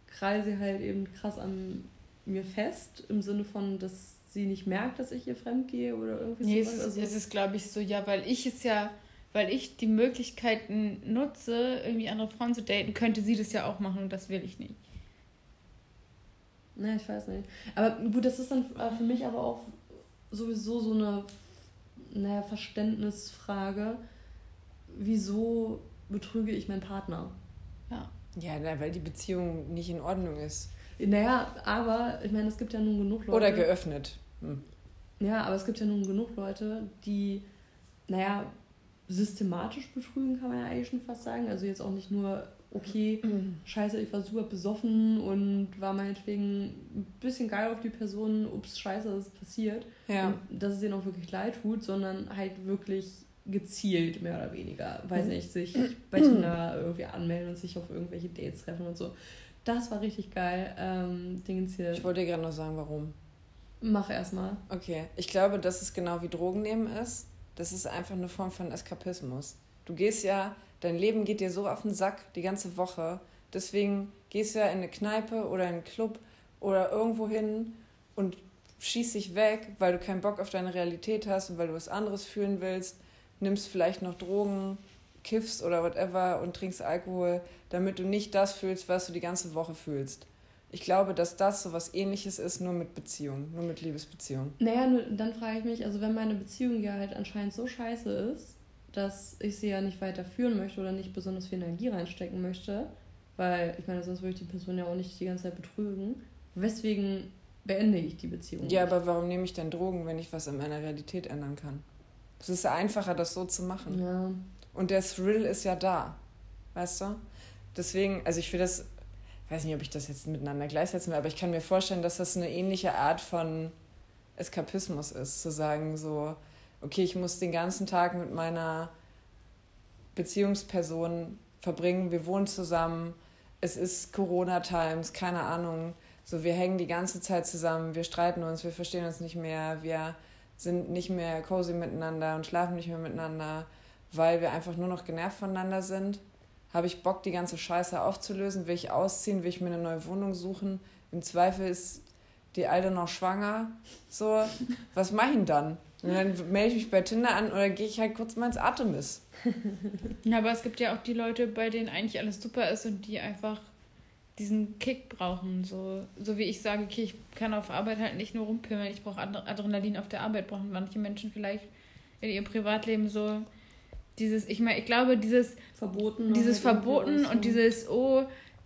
S3: krall sie halt eben krass an mir fest, im Sinne von, dass sie nicht merkt, dass ich ihr fremd gehe oder irgendwie
S1: nee,
S3: sowas.
S1: Es,
S3: Also,
S1: es ist, glaube ich, so, ja, weil ich es ja, weil ich die Möglichkeiten nutze, irgendwie andere Frauen zu daten, könnte sie das ja auch machen und das will ich nicht.
S3: Ne, ich weiß nicht. Aber gut, das ist dann äh, für mich aber auch sowieso so eine naja, Verständnisfrage. Wieso betrüge ich meinen Partner?
S1: Ja.
S2: Ja, na, weil die Beziehung nicht in Ordnung ist.
S3: Naja, aber ich meine, es gibt ja nun genug Leute.
S2: Oder geöffnet. Hm.
S3: Ja, aber es gibt ja nun genug Leute, die, naja, systematisch betrügen, kann man ja eigentlich schon fast sagen. Also jetzt auch nicht nur, okay, scheiße, ich war super besoffen und war meinetwegen ein bisschen geil auf die Person, ups, scheiße, das ist passiert.
S2: Ja.
S3: Und dass es ihnen auch wirklich leid tut, sondern halt wirklich gezielt, mehr oder weniger, weiß nicht, sich bei Tinder irgendwie anmelden und sich auf irgendwelche Dates treffen und so. Das war richtig geil. Ähm, Dingens hier.
S2: Ich wollte dir gerade noch sagen, warum.
S3: Mach erstmal.
S2: Okay, ich glaube, dass es genau wie Drogen nehmen ist. Das ist einfach eine Form von Eskapismus. Du gehst ja, dein Leben geht dir so auf den Sack die ganze Woche. Deswegen gehst du ja in eine Kneipe oder in einen Club oder irgendwo hin und schießt dich weg, weil du keinen Bock auf deine Realität hast und weil du was anderes fühlen willst. Nimmst vielleicht noch Drogen, kiffst oder whatever und trinkst Alkohol, damit du nicht das fühlst, was du die ganze Woche fühlst. Ich glaube, dass das so was ähnliches ist, nur mit Beziehung, nur mit Liebesbeziehung.
S3: Naja, dann frage ich mich, also wenn meine Beziehung ja halt anscheinend so scheiße ist, dass ich sie ja nicht weiterführen möchte oder nicht besonders viel Energie reinstecken möchte, weil ich meine, sonst würde ich die Person ja auch nicht die ganze Zeit betrügen. Weswegen beende ich die Beziehung?
S2: Ja,
S3: nicht?
S2: aber warum nehme ich denn Drogen, wenn ich was in meiner Realität ändern kann? Es ist einfacher, das so zu machen.
S3: Ja.
S2: Und der Thrill ist ja da. Weißt du? Deswegen, also ich will das, weiß nicht, ob ich das jetzt miteinander gleichsetzen will, aber ich kann mir vorstellen, dass das eine ähnliche Art von Eskapismus ist. Zu sagen, so, okay, ich muss den ganzen Tag mit meiner Beziehungsperson verbringen, wir wohnen zusammen, es ist Corona-Times, keine Ahnung. So, wir hängen die ganze Zeit zusammen, wir streiten uns, wir verstehen uns nicht mehr, wir sind nicht mehr cozy miteinander und schlafen nicht mehr miteinander, weil wir einfach nur noch genervt voneinander sind. Habe ich Bock, die ganze Scheiße aufzulösen? Will ich ausziehen? Will ich mir eine neue Wohnung suchen? Im Zweifel ist die Alte noch schwanger. So, was mache ich denn dann? Und dann melde ich mich bei Tinder an oder gehe ich halt kurz mal ins Artemis.
S1: Ja, aber es gibt ja auch die Leute, bei denen eigentlich alles super ist und die einfach diesen Kick brauchen. So, so wie ich sage, okay, ich kann auf Arbeit halt nicht nur rumpimmeln, ich brauche Ad- Adrenalin auf der Arbeit, brauchen manche Menschen vielleicht in ihrem Privatleben so dieses, ich meine, ich glaube, dieses
S3: Verboten.
S1: dieses
S3: halt
S1: Verboten
S3: so.
S1: und dieses, oh,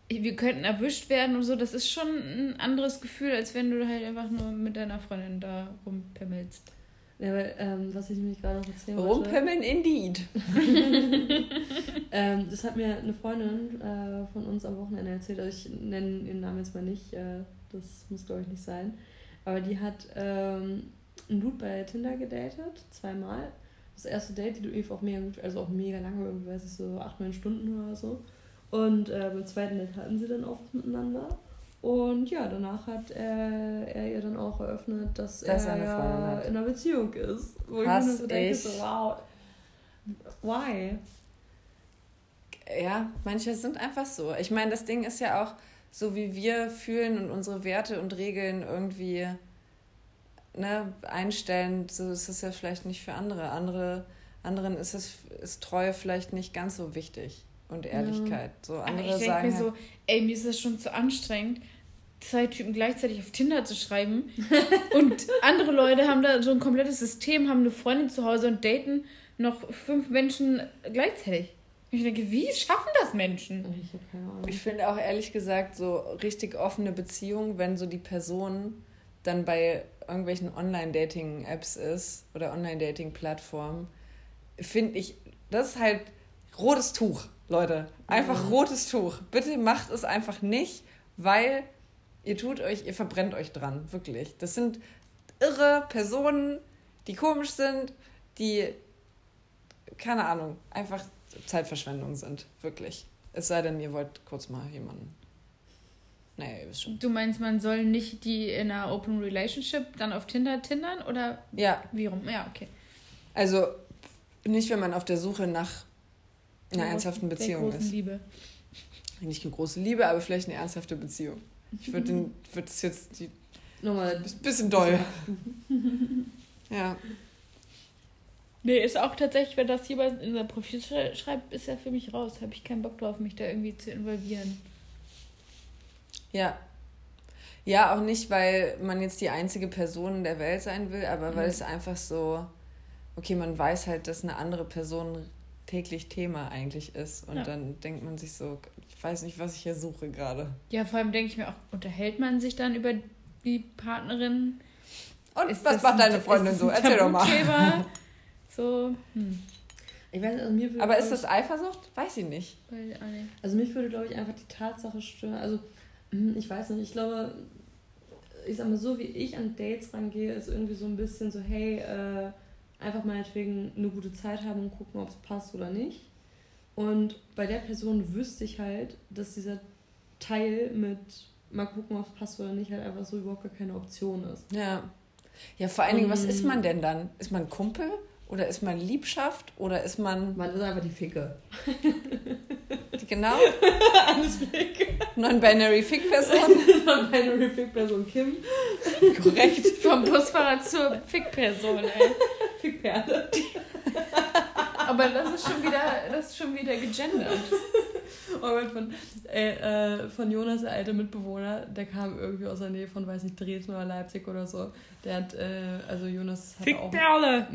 S1: wir könnten erwischt werden und so, das ist schon ein anderes Gefühl, als wenn du halt einfach nur mit deiner Freundin da rumpimmelst.
S3: Ja, weil, ähm, was ich nämlich gerade noch erzählen wollte.
S2: Rumpimmeln indeed.
S3: Ähm, das hat mir eine Freundin äh, von uns am Wochenende erzählt. Also ich nenne ihren Namen jetzt mal nicht. Äh, das muss, glaube ich, nicht sein. Aber die hat ähm, einen Dude bei Tinder gedatet, zweimal. Das erste Date, die lief auch mega gut, also auch mega lange, irgendwie weiß ich so acht, neun Stunden oder so. Und äh, beim zweiten Date hatten sie dann auch miteinander. Und ja, danach hat äh, er ihr dann auch eröffnet, dass,
S2: Dass er
S3: ja in einer Beziehung ist. Wo
S2: Hass
S3: ich mir so denke, so, wow, why?
S2: Ja, manche sind einfach so. Ich meine, das Ding ist ja auch so, wie wir fühlen und unsere Werte und Regeln irgendwie ne, einstellen. So ist es ja vielleicht nicht für andere. andere anderen ist es ist Treue vielleicht nicht ganz so wichtig und Ehrlichkeit. So
S1: Aber
S2: andere
S1: ich denke
S2: sagen
S1: mir
S2: halt,
S1: so, ey, mir ist das schon zu anstrengend, zwei Typen gleichzeitig auf Tinder zu schreiben. und andere Leute haben da so ein komplettes System, haben eine Freundin zu Hause und daten noch fünf Menschen gleichzeitig. Und ich denke, wie schaffen das Menschen?
S3: Ich habe keine Ahnung.
S2: Ich finde auch ehrlich gesagt so richtig offene Beziehungen, wenn so die Person dann bei irgendwelchen Online-Dating-Apps ist oder Online-Dating-Plattformen, finde ich, das ist halt rotes Tuch, Leute. Einfach
S3: Mhm.
S2: rotes Tuch. Bitte macht es einfach nicht, weil ihr tut euch, ihr verbrennt euch dran, wirklich. Das sind irre Personen, die komisch sind, die, keine Ahnung, einfach Zeitverschwendung sind, wirklich. Es sei denn, ihr wollt kurz mal jemanden. Naja, ihr wisst schon.
S1: Du meinst, man soll nicht die in einer Open Relationship dann auf Tinder tindern oder
S2: Ja,
S1: wie rum? Ja, okay.
S2: also nicht, wenn man auf der Suche nach einer ernsthaften Beziehung ist. Liebe. Nicht eine große Liebe, aber vielleicht eine ernsthafte Beziehung. Ich würde würd das jetzt die, nochmal ein bisschen doll.
S1: ja. Nee, ist auch tatsächlich, wenn das jemand in sein Profil schreibt, ist er für mich raus. Habe ich keinen Bock drauf, mich da irgendwie zu involvieren.
S2: Ja. Ja, auch nicht, weil man jetzt die einzige Person der Welt sein will, aber weil mhm. es einfach so, okay, man weiß halt, dass eine andere Person täglich Thema eigentlich ist. Und ja. dann denkt man sich so, ich weiß nicht, was ich hier suche gerade.
S1: Ja, vor allem denke ich mir auch, unterhält man sich dann über die Partnerin? Und ist
S2: was macht deine Freundin so? Erzähl doch mal.
S1: So, hm.
S2: Ich weiß, also mir Aber ist das Eifersucht? Weiß ich nicht.
S3: Also mich würde, glaube ich, einfach die Tatsache stören. Also, hm, ich weiß nicht, ich glaube, ich sag mal, so wie ich an Dates rangehe, ist irgendwie so ein bisschen so, hey, äh, einfach meinetwegen eine gute Zeit haben und gucken, ob es passt oder nicht. Und bei der Person wüsste ich halt, dass dieser Teil mit mal gucken, ob es passt oder nicht, halt einfach so überhaupt gar keine Option ist.
S2: Ja. Ja, vor allen Dingen, was ist man denn dann? Ist man Kumpel? Oder ist man Liebschaft? Oder ist man.
S3: Man ist einfach die Ficke.
S2: genau? Alles Ficke. Non-binary Fick-Person. Non-binary Fick-Person Kim.
S1: Korrekt. Vom Busfahrer zur Fick-Person, ey. Fickperle. Aber das ist schon wieder, das ist schon wieder gegendert.
S3: Oh Gott, von, ey, äh, von Jonas, der alte Mitbewohner, der kam irgendwie aus der Nähe von, weiß nicht, Dresden oder Leipzig oder so. Der hat, äh, also Jonas hat Fickperle!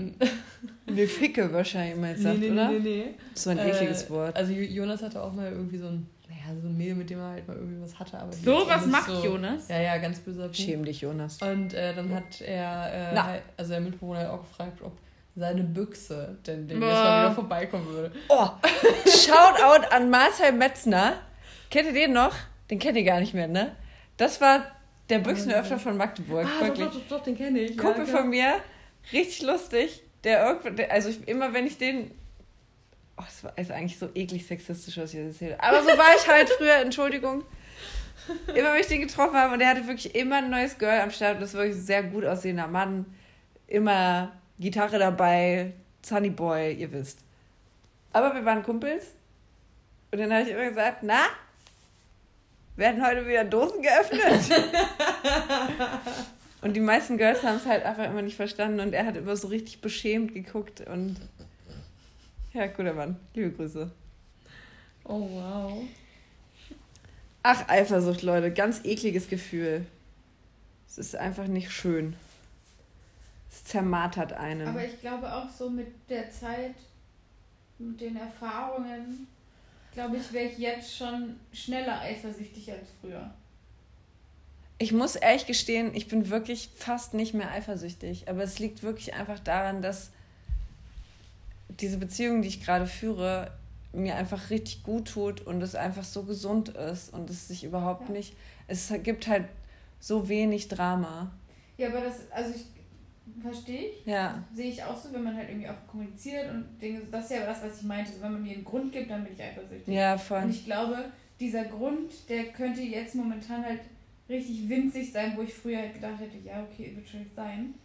S2: Nee, Ficke wahrscheinlich immer gesagt, nee, nee, oder? Nee, nee, nee.
S3: So ein ekliges äh, Wort. Also Jonas hatte auch mal irgendwie so ein, naja, so ein Mädel, mit dem er halt mal irgendwie was hatte. Aber so was macht so, Jonas? Ja, ja, ganz böser Punkt.
S2: Schäm dich, Jonas.
S3: Und äh, dann hat er, äh, halt, also der Mitbewohner hat auch gefragt, ob seine Büchse denn demnächst mal wieder vorbeikommen würde.
S2: Oh, Shoutout an Marcel Metzner. Kennt ihr den noch? Den kennt ihr gar nicht mehr, ne? Das war der Büchsenöffner von Magdeburg. Ah, wirklich. Doch, doch, doch, den kenne ich. Kumpel ja, von mir, richtig lustig. Der irgendwann, also ich, immer wenn ich den Oh, das war ist eigentlich so eklig sexistisch, was ich jetzt erzähle. Aber so war ich halt früher, Entschuldigung. Immer wenn ich den getroffen habe und der hatte wirklich immer ein neues Girl am Start und das war wirklich ein sehr gut aussehender Mann. Immer Gitarre dabei, Sunny Boy, ihr wisst. Aber wir waren Kumpels. Und dann habe ich immer gesagt, na, werden heute wieder Dosen geöffnet? und die meisten Girls haben es halt einfach immer nicht verstanden und er hat immer so richtig beschämt geguckt und ja, guter Mann. Liebe Grüße.
S3: Oh, wow.
S2: Ach, Eifersucht, Leute. Ganz ekliges Gefühl. Es ist einfach nicht schön. Es zermartert einen.
S1: Aber ich glaube auch so mit der Zeit, mit den Erfahrungen, glaube ich, wäre ich jetzt schon schneller eifersüchtig als früher.
S2: Ich muss ehrlich gestehen, ich bin wirklich fast nicht mehr eifersüchtig. Aber es liegt wirklich einfach daran, dass diese Beziehung, die ich gerade führe, mir einfach richtig gut tut und es einfach so gesund ist und es sich überhaupt ja. nicht. Es gibt halt so wenig Drama.
S1: Ja, aber das, also ich Verstehe ich. Ja. Sehe ich auch so, wenn man halt irgendwie auch kommuniziert und Dinge, das ist ja das, was ich meinte. Also wenn man mir einen Grund gibt, dann bin ich eifersüchtig. Ja, voll. Und ich glaube, dieser Grund, der könnte jetzt momentan halt richtig winzig sein, wo ich früher halt gedacht hätte, ja, okay, wird schon sein.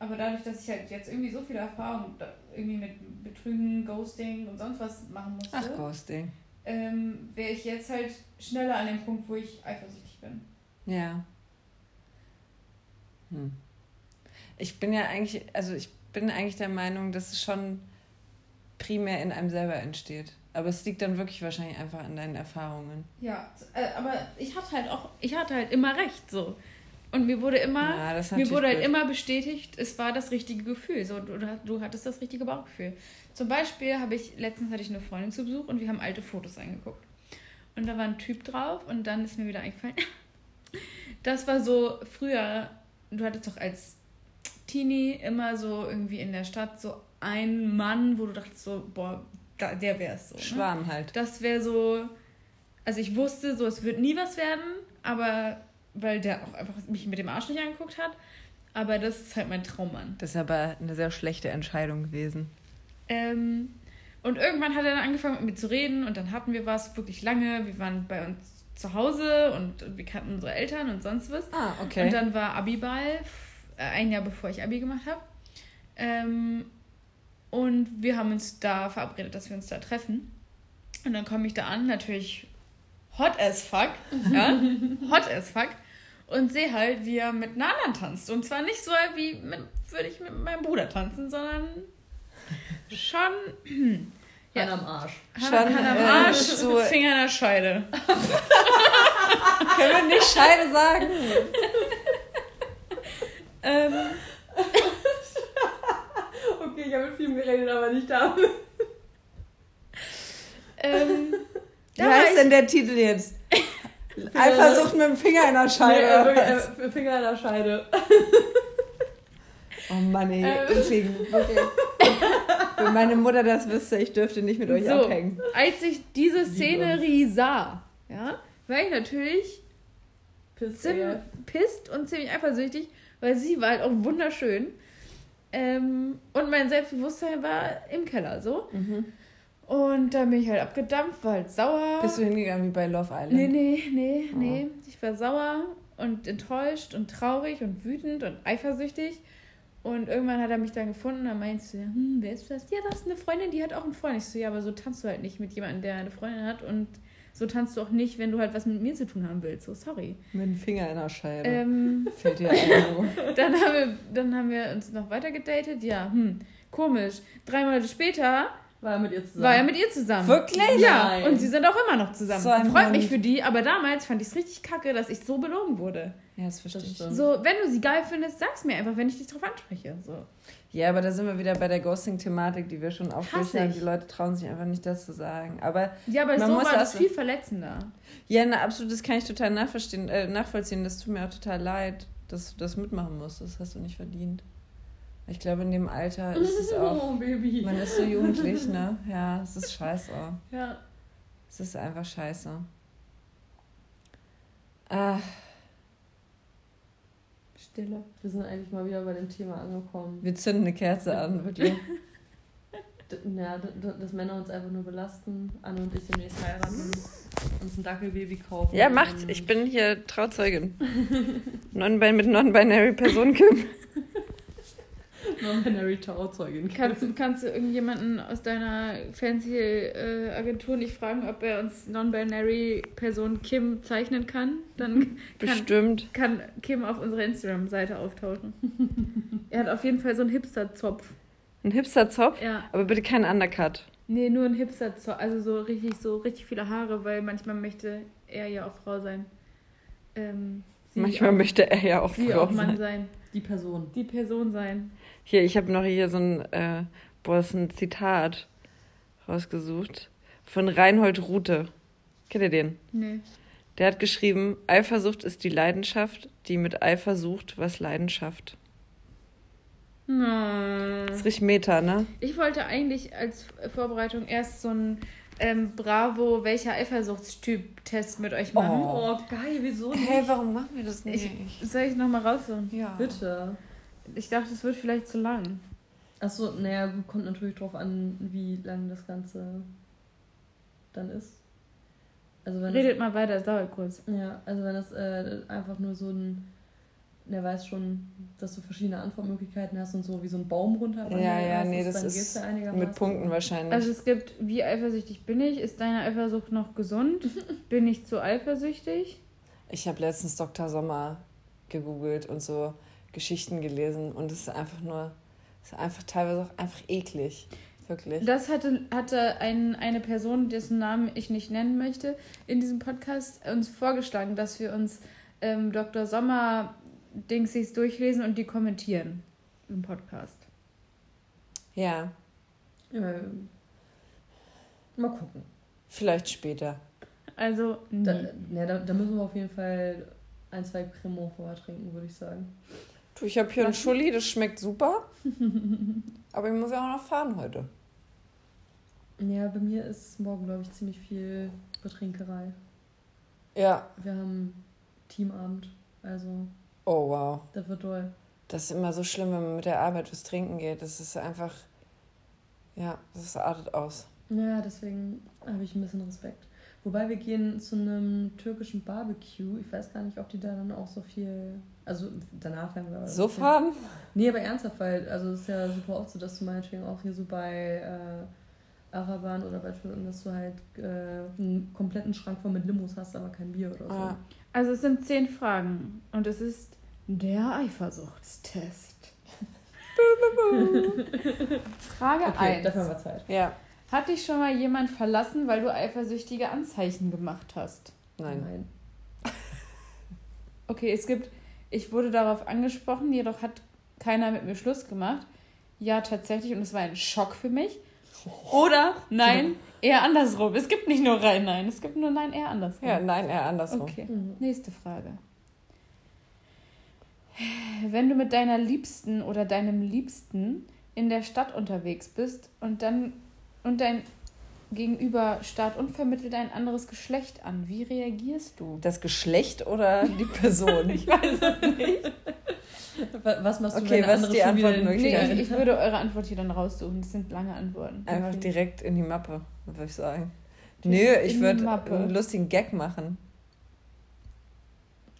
S1: Aber dadurch, dass ich halt jetzt irgendwie so viele Erfahrungen irgendwie mit Betrügen, Ghosting und sonst was machen musste. Ach, Ghosting. Ähm, wäre ich jetzt halt schneller an dem Punkt, wo ich eifersüchtig bin.
S2: Ja. Hm ich bin ja eigentlich, also ich bin eigentlich der Meinung, dass es schon primär in einem selber entsteht. Aber es liegt dann wirklich wahrscheinlich einfach an deinen Erfahrungen.
S1: Ja, äh, aber ich hatte halt auch, ich hatte halt immer recht so. Und mir wurde immer, ja, mir wurde halt immer bestätigt, es war das richtige Gefühl. So, du, du hattest das richtige Bauchgefühl. Zum Beispiel habe ich, letztens hatte ich eine Freundin zu Besuch und wir haben alte Fotos angeguckt. Und da war ein Typ drauf und dann ist mir wieder eingefallen, das war so früher, du hattest doch als Teenie immer so irgendwie in der Stadt so ein Mann, wo du dachtest so, boah, der wäre es so. Ne? Schwarm halt. Das wäre so, also ich wusste so, es wird nie was werden, aber weil der auch einfach mich mit dem Arsch nicht angeguckt hat. Aber das ist halt mein Traummann.
S2: Das ist aber eine sehr schlechte Entscheidung gewesen.
S1: Ähm, und irgendwann hat er dann angefangen mit mir zu reden und dann hatten wir was wirklich lange. Wir waren bei uns zu Hause und wir kannten unsere Eltern und sonst was. Ah, okay. Und dann war Abiball ein Jahr bevor ich Abi gemacht habe. Ähm, und wir haben uns da verabredet, dass wir uns da treffen. Und dann komme ich da an, natürlich hot as fuck. Ja? hot as fuck. Und sehe halt, wie er mit einer anderen tanzt. Und zwar nicht so, wie mit, würde ich mit meinem Bruder tanzen, sondern schon.
S3: Ja. Hand am Arsch.
S1: Hand, Hand am äh, Arsch, äh, so Finger in der Scheide.
S2: Können wir nicht Scheide sagen?
S3: ähm. okay, ich habe mit Film geredet, aber nicht damit.
S2: ähm, Wie heißt denn der Titel jetzt? Eifersucht mit dem Finger in der Scheide. Nee,
S3: äh, äh, Finger in der Scheide.
S2: oh Mann, ey, ähm. deswegen, wirklich. Wenn meine Mutter das wüsste, ich dürfte nicht mit euch so, abhängen.
S1: Als ich diese Szenerie sah, ja, war ich natürlich pisst und ziemlich eifersüchtig, weil sie war halt auch wunderschön. Ähm, und mein Selbstbewusstsein war im Keller so. Mhm. Und dann bin ich halt abgedampft, war halt sauer.
S2: Bist du hingegangen wie bei Love Island?
S1: Nee, nee, nee, oh. nee. Ich war sauer und enttäuscht und traurig und wütend und eifersüchtig. Und irgendwann hat er mich dann gefunden, dann meinst du, hm, wer ist das? Ja, das ist eine Freundin, die hat auch einen Freund. Ich so, ja, aber so tanzt du halt nicht mit jemandem, der eine Freundin hat und so tanzt du auch nicht, wenn du halt was mit mir zu tun haben willst. So, sorry.
S2: Mit dem Finger in der Scheide. Ähm, Fällt dir ein.
S1: dann, haben wir, dann haben wir uns noch weiter gedatet. Ja, hm, komisch. Drei Monate später
S3: war er mit ihr zusammen?
S1: War er mit ihr zusammen.
S2: Wirklich?
S1: Ja, Nein. und sie sind auch immer noch zusammen. So Freut Mann. mich für die, aber damals fand ich es richtig kacke, dass ich so belogen wurde.
S2: Ja, das verstehe ich.
S1: So, wenn du sie geil findest, sag's mir einfach, wenn ich dich drauf anspreche. So.
S2: Ja, aber da sind wir wieder bei der Ghosting-Thematik, die wir schon aufgeschrieben haben. Die Leute trauen sich einfach nicht, das zu sagen. Aber
S1: ja, aber man so muss war das viel verletzender.
S2: Ja, na, absolut, das kann ich total nachverstehen, äh, nachvollziehen. Das tut mir auch total leid, dass du das mitmachen musst. Das hast du nicht verdient. Ich glaube, in dem Alter ist es auch. Oh, Baby. Man ist so jugendlich, ne? Ja, es ist scheiße.
S1: Ja.
S2: Es ist einfach scheiße. Ah.
S3: Stille. Wir sind eigentlich mal wieder bei dem Thema angekommen.
S2: Wir zünden eine Kerze an, wirklich.
S3: ja, dass Männer uns einfach nur belasten. Anne und ich demnächst heiraten, uns ein Dackelbaby kaufen.
S2: Ja, macht. Ich bin hier Trauzeugin. non mit non-binary Person Kim.
S3: Non-binary Trauzeugin.
S1: Kannst, kannst du irgendjemanden aus deiner fancy äh, Agentur nicht fragen, ob er uns Non-binary Person Kim zeichnen kann? Dann kann,
S2: Bestimmt.
S1: kann Kim auf unserer Instagram-Seite auftauchen. er hat auf jeden Fall so einen Hipster-Zopf.
S2: Ein Hipster-Zopf?
S1: Ja.
S2: Aber bitte keinen Undercut.
S1: Nee, nur ein Hipster-Zopf. Also so richtig, so richtig viele Haare, weil manchmal möchte er ja auch Frau sein. Ähm,
S2: manchmal auch, möchte er ja auch Frau
S1: auch Mann sein. sein.
S3: Die Person.
S1: Die Person sein.
S2: Hier, ich habe noch hier so ein, äh, boah, das ist ein Zitat rausgesucht von Reinhold Rute. Kennt ihr den?
S1: Nee.
S2: Der hat geschrieben, Eifersucht ist die Leidenschaft, die mit Eifer sucht, was Leidenschaft.
S1: No.
S2: Das ist richtig Meta, ne?
S1: Ich wollte eigentlich als Vorbereitung erst so ein ähm, Bravo, welcher Eifersuchtstyp-Test mit euch machen.
S3: Oh, oh geil, wieso
S2: nicht? Hey, warum machen wir das nicht?
S1: Ich, soll ich nochmal rausholen?
S3: Ja. Bitte.
S1: Ich dachte, es wird vielleicht zu lang.
S3: Achso, naja, kommt natürlich drauf an, wie lang das Ganze dann ist.
S1: Also wenn Redet das, mal weiter, es dauert kurz.
S3: Ja, also wenn das äh, einfach nur so ein, der weiß schon, dass du verschiedene Antwortmöglichkeiten hast und so wie so ein Baum runter.
S2: Ja, ja, nee, das ist ja mit Punkten wahrscheinlich.
S1: Also es gibt, wie eifersüchtig bin ich? Ist deine Eifersucht noch gesund? bin ich zu eifersüchtig?
S2: Ich habe letztens Dr. Sommer gegoogelt und so Geschichten gelesen und es ist einfach nur, es ist einfach teilweise auch einfach eklig. Wirklich.
S1: Das hatte, hatte ein, eine Person, dessen Namen ich nicht nennen möchte, in diesem Podcast uns vorgeschlagen, dass wir uns ähm, Dr. Sommer Dingsies durchlesen und die kommentieren im Podcast.
S2: Ja.
S3: Ähm, mal gucken.
S2: Vielleicht später.
S1: Also,
S3: da, ja, da, da müssen wir auf jeden Fall ein, zwei Cremant vorher trinken, würde ich sagen.
S2: Du, ich habe hier einen Schulli, das schmeckt super. Aber ich muss ja auch noch fahren heute.
S3: Ja, bei mir ist morgen, glaube ich, ziemlich viel Betrinkerei.
S2: Ja.
S3: Wir haben Teamabend, also.
S2: Oh, wow.
S3: Das wird toll.
S2: Das ist immer so schlimm, wenn man mit der Arbeit was trinken geht. Das ist einfach. Ja, das artet aus.
S3: Ja, deswegen habe ich ein bisschen Respekt. Wobei wir gehen zu einem türkischen Barbecue. Ich weiß gar nicht, ob die da dann auch so viel. Also danach werden wir.
S2: So fahren?
S3: Nee, aber ernsthaft, weil also es ist ja super oft so, dass du meinetwegen auch hier so bei äh, Araban oder beispielsweise, dass du halt äh, einen kompletten Schrank voll mit Limos hast, aber kein Bier oder so.
S2: Ah.
S1: Also es sind zehn Fragen und es ist der Eifersuchtstest. Frage
S3: Okay,
S1: 1.
S3: dafür haben wir Zeit.
S2: Ja.
S1: Hat dich schon mal jemand verlassen, weil du eifersüchtige Anzeichen gemacht hast?
S2: Nein.
S1: Okay, es gibt, ich wurde darauf angesprochen, jedoch hat keiner mit mir Schluss gemacht. Ja, tatsächlich, und es war ein Schock für mich. Oder nein, eher andersrum. Es gibt nicht nur rein nein, es gibt nur nein, eher andersrum.
S2: Ja, nein, eher andersrum.
S1: Okay,
S3: Mhm.
S1: nächste Frage. Wenn du mit deiner Liebsten oder deinem Liebsten in der Stadt unterwegs bist und dann und dein Gegenüber starrt unvermittelt ein anderes Geschlecht an, wie reagierst du?
S2: Das Geschlecht oder die Person?
S1: Ich weiß es nicht.
S3: Wa- Was machst du,
S2: Okay,
S3: wenn der
S2: was
S3: andere
S2: ist die Antwortmöglichkeit?
S1: Nee, ich, ich würde eure Antwort hier dann raussuchen. Das sind lange Antworten.
S2: Einfach
S1: Okay.
S2: direkt in die Mappe, würde ich sagen. Nö, ich würde einen lustigen Gag machen.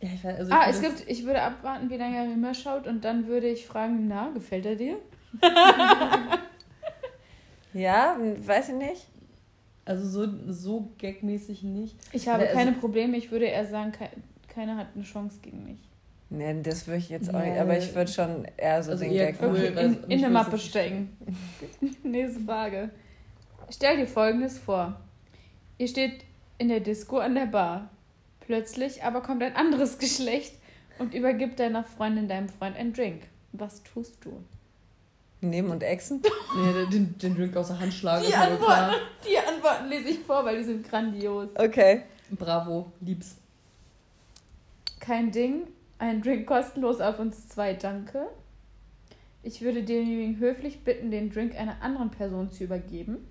S3: Ja, ich weiß, also
S1: Ah,
S3: ich
S1: es
S3: würde
S1: gibt, ich würde abwarten, wie lange er immer schaut und dann würde ich fragen, na, gefällt er dir?
S2: Ja, weiß ich nicht.
S3: Also so, so gagmäßig nicht.
S1: Ich habe
S3: Also-
S1: keine Probleme, ich würde eher sagen, kei- keiner hat eine Chance gegen mich.
S2: Nee, das würde ich jetzt auch
S3: Ja,
S2: nicht. Aber ich würde schon eher so
S3: also
S2: den Gag
S3: cool,
S2: machen.
S1: In, in eine Mappe stecken. Nächste Frage. Stell dir folgendes vor. Ihr steht in der Disco an der Bar. Plötzlich aber kommt ein anderes Geschlecht und übergibt deiner Freundin deinem Freund einen Drink. Was tust du?
S2: Nehmen und Echsen?
S3: Nee, den, den Drink aus der Hand schlagen.
S1: Die. Antworten, die Antworten lese ich vor, weil die sind grandios.
S2: Okay.
S3: Bravo, lieb's.
S1: Kein Ding. Ein Drink kostenlos auf uns zwei, danke. Ich würde denjenigen höflich bitten, den Drink einer anderen Person zu übergeben.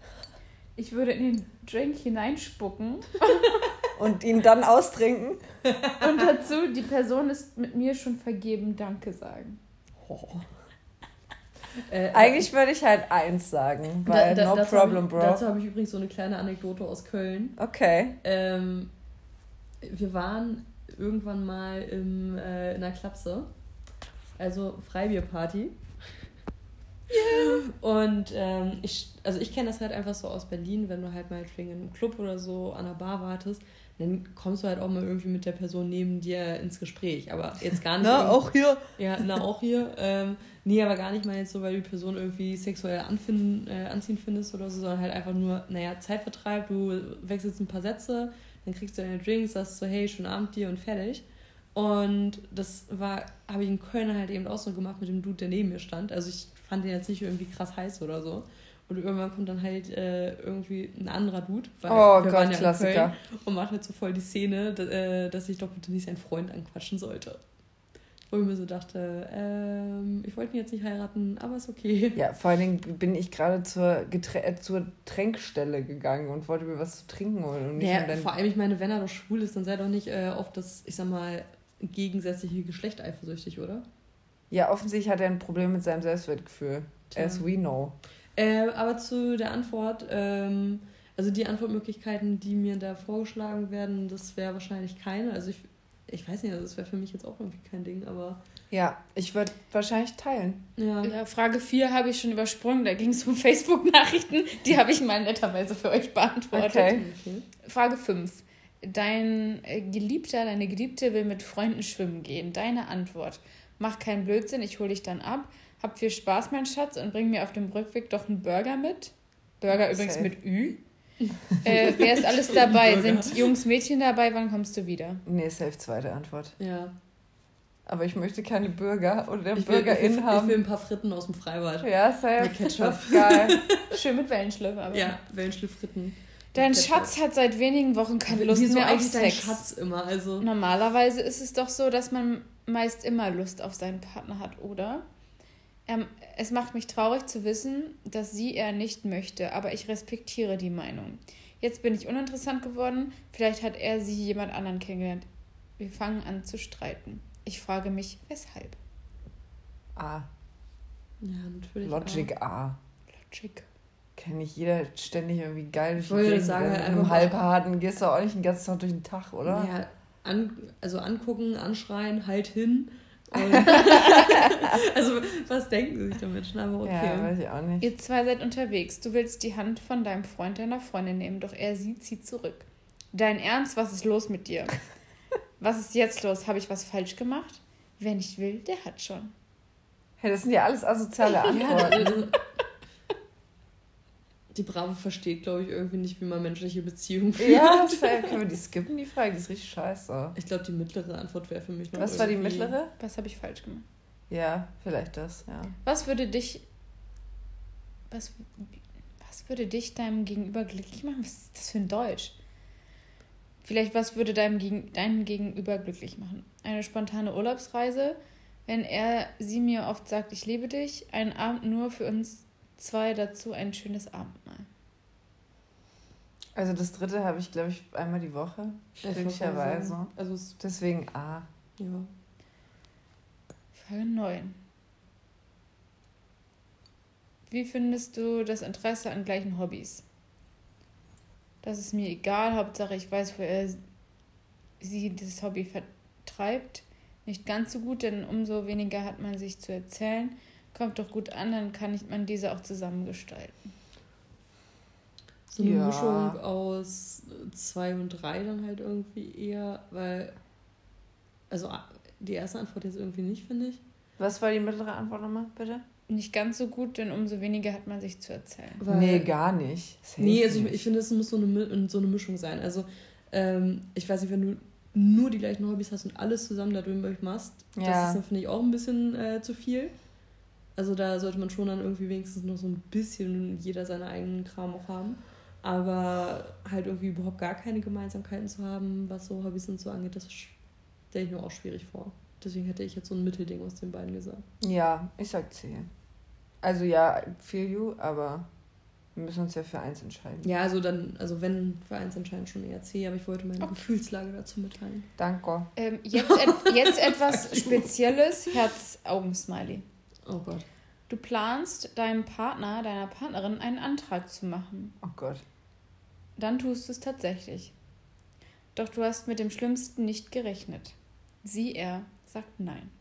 S1: Ich würde in den Drink hineinspucken
S2: Und ihn dann austrinken?
S1: und dazu, die Person ist mit mir schon vergeben, danke sagen.
S3: Äh,
S2: Eigentlich würde ich halt eins sagen, weil
S3: da- da-
S2: no problem,
S3: ich,
S2: bro.
S3: Dazu habe ich übrigens so eine kleine Anekdote aus Köln.
S2: Okay.
S3: Ähm, wir waren irgendwann mal im, äh, in der Klapse, also Freibierparty. Und ähm, ich, also ich kenne das halt einfach so aus Berlin, wenn du halt mal in einem Club oder so an der Bar wartest, dann kommst du halt auch mal irgendwie mit der Person neben dir ins Gespräch. Aber jetzt gar nicht.
S2: Na, auch hier.
S3: ja, na auch hier. Ähm, nee, aber gar nicht mal jetzt so, weil du die Person irgendwie sexuell anfinden, äh, anziehen findest oder so, sondern halt einfach nur, naja, Zeitvertreib, du wechselst ein paar Sätze, dann kriegst du deine Drinks, sagst so, hey, schönen Abend dir und fertig. Und das war, habe ich in Köln halt eben auch so gemacht mit dem Dude, der neben mir stand. Also ich fand den jetzt nicht irgendwie krass heiß oder so. Und irgendwann kommt dann halt äh, irgendwie ein anderer Dude. Weil
S2: Oh
S3: wir
S2: Gott,
S3: waren ja
S2: Klassiker.
S3: Und macht halt so voll die Szene, da- äh, dass ich doch bitte nicht seinen Freund anquatschen sollte. Wo ich mir so dachte, ähm, ich wollte ihn jetzt nicht heiraten, aber ist okay.
S2: Ja, vor allen Dingen bin ich gerade zur, äh, zur Tränkstelle gegangen und wollte mir was zu trinken holen. Und nicht
S3: Ja, vor allem, ich meine, wenn er doch schwul ist, dann sei doch nicht äh, auf das, ich sag mal, gegensätzliche Geschlecht eifersüchtig, oder?
S2: ja, offensichtlich hat er ein Problem mit seinem Selbstwertgefühl.
S3: Tja.
S2: As we know.
S3: Äh, aber zu der Antwort, ähm, also die Antwortmöglichkeiten, die mir da vorgeschlagen werden, das wäre wahrscheinlich keine. Also ich, ich weiß nicht, also das wäre für mich jetzt auch irgendwie kein Ding, aber
S2: Ja, ich würde wahrscheinlich teilen.
S3: ja.
S1: Ja, Frage 4 habe ich schon übersprungen. Da ging es um Facebook-Nachrichten. Die habe ich mal netterweise für euch beantwortet.
S2: Okay.
S3: Okay.
S1: Frage 5. Dein äh, Geliebter, deine Geliebte will mit Freunden schwimmen gehen. Deine Antwort. Mach keinen Blödsinn, ich hole dich dann ab. Hab viel Spaß, mein Schatz, und bring mir auf dem Rückweg doch einen Burger mit. Burger übrigens
S2: Safe.
S1: mit Ü. äh, wer ist alles dabei?
S3: Burger.
S1: Sind Jungs, Mädchen dabei? Wann kommst du wieder?
S2: Nee, safe zweite Antwort.
S3: Ja.
S2: Aber ich möchte keine Bürger oder
S3: Ich will, ich, will,
S2: BürgerInnen
S3: ich will
S2: haben.
S3: ein paar Fritten aus dem Freibad.
S2: Ja, safe.
S3: Mit Ketchup.
S2: Geil.
S1: Schön mit Wellenschlüpfen, aber.
S3: Ja, Wellenschliff-Fritten.
S1: Dein. Schatz hat seit wenigen Wochen keine Lust
S3: Wieso
S1: mehr auf
S3: eigentlich dein
S1: Sex.
S3: Schatz immer? Also,
S1: Normalerweise ist es doch so, dass man meist immer Lust auf seinen Partner hat, oder? Ähm, es macht mich traurig zu wissen, dass sie er nicht möchte, aber ich respektiere die Meinung. Jetzt bin ich uninteressant geworden, vielleicht hat er sie jemand anderen kennengelernt. Wir fangen an zu streiten. Ich frage mich, weshalb?
S2: A.
S3: ja, natürlich.
S2: Logic A.
S1: Logic.
S2: Kennt nicht jeder ständig irgendwie geil
S3: Ich
S2: Gegend
S3: sagen, halt
S2: In einem Halbharten gehst du auch nicht den ganzen Tag durch den Tag, oder?
S3: ja, an, also angucken, anschreien, halt hin. Und Also, was denken sich damit schon? Aber okay.
S2: Ja, weiß ich auch nicht.
S1: Ihr zwei seid unterwegs. Du willst die Hand von deinem Freund deiner Freundin nehmen, doch er sie zieht zurück. Dein Ernst, was ist los mit dir? Was ist jetzt los? Habe ich was falsch gemacht? Wer nicht will, der hat schon.
S2: Hey, das sind ja alles asoziale Antworten.
S3: Die Bravo versteht, glaube ich, irgendwie nicht, wie man menschliche Beziehungen führt.
S2: Ja, können wir die skippen, die Frage? Die ist richtig scheiße.
S3: Ich glaube, die mittlere Antwort wäre für mich noch
S2: Was war die mittlere?
S1: Was habe ich falsch gemacht?
S2: Ja, vielleicht das, ja.
S1: Was würde dich. Was, was würde dich deinem Gegenüber glücklich machen? Was ist das für ein Deutsch? Vielleicht, was würde deinem, Gegen, deinem Gegenüber glücklich machen? Eine spontane Urlaubsreise, wenn er sie mir oft sagt, ich liebe dich, ein Abend nur für uns zwei, dazu ein schönes Abendmahl.
S2: Also das dritte habe ich, glaube ich, einmal die Woche. Glücklicherweise.
S3: Also, es,
S2: Deswegen A.
S3: ja.
S1: Frage 9. Wie findest du das Interesse an gleichen Hobbys? Das ist mir egal, Hauptsache ich weiß, wo er sie dieses Hobby vertreibt. Nicht ganz so gut, denn umso weniger hat man sich zu erzählen. Kommt doch gut an, dann kann ich man diese auch zusammengestalten.
S3: So eine
S2: Ja.
S3: Mischung aus zwei und drei dann halt irgendwie eher, weil. Also, die erste Antwort jetzt irgendwie nicht, finde ich.
S2: Was war die mittlere Antwort nochmal, bitte?
S1: Nicht ganz so gut, denn umso weniger hat man sich zu erzählen.
S3: Weil,
S2: nee, gar nicht.
S3: Nee, also ich, ich finde, es muss so eine, so eine Mischung sein. Also, ähm, ich weiß nicht, wenn du nur die gleichen Hobbys hast und alles zusammen da drin machst, das
S2: Ja.
S3: ist dann, finde ich, auch ein bisschen äh, zu viel. Also, da sollte man schon dann irgendwie wenigstens noch so ein bisschen jeder seinen eigenen Kram auch haben. Aber halt irgendwie überhaupt gar keine Gemeinsamkeiten zu haben, was so Hobbys und so angeht, das stelle ich mir auch schwierig vor. Deswegen hätte ich jetzt so ein Mittelding aus den beiden gesagt.
S2: Ja, ich sag C. Also ja, feel you, aber wir müssen uns ja für eins entscheiden.
S3: Ja, also dann, also wenn für eins entscheidend schon eher C, aber ich wollte meine
S1: Okay.
S3: Gefühlslage dazu mitteilen.
S2: Danke.
S1: Ähm, jetzt, et jetzt etwas Spezielles, Herz-Augen-Smiley.
S3: Oh Gott.
S1: Du planst deinem Partner, deiner Partnerin einen Antrag zu machen.
S2: Oh Gott.
S1: Dann tust du es tatsächlich. Doch du hast mit dem Schlimmsten nicht gerechnet. Sie, er, sagt nein.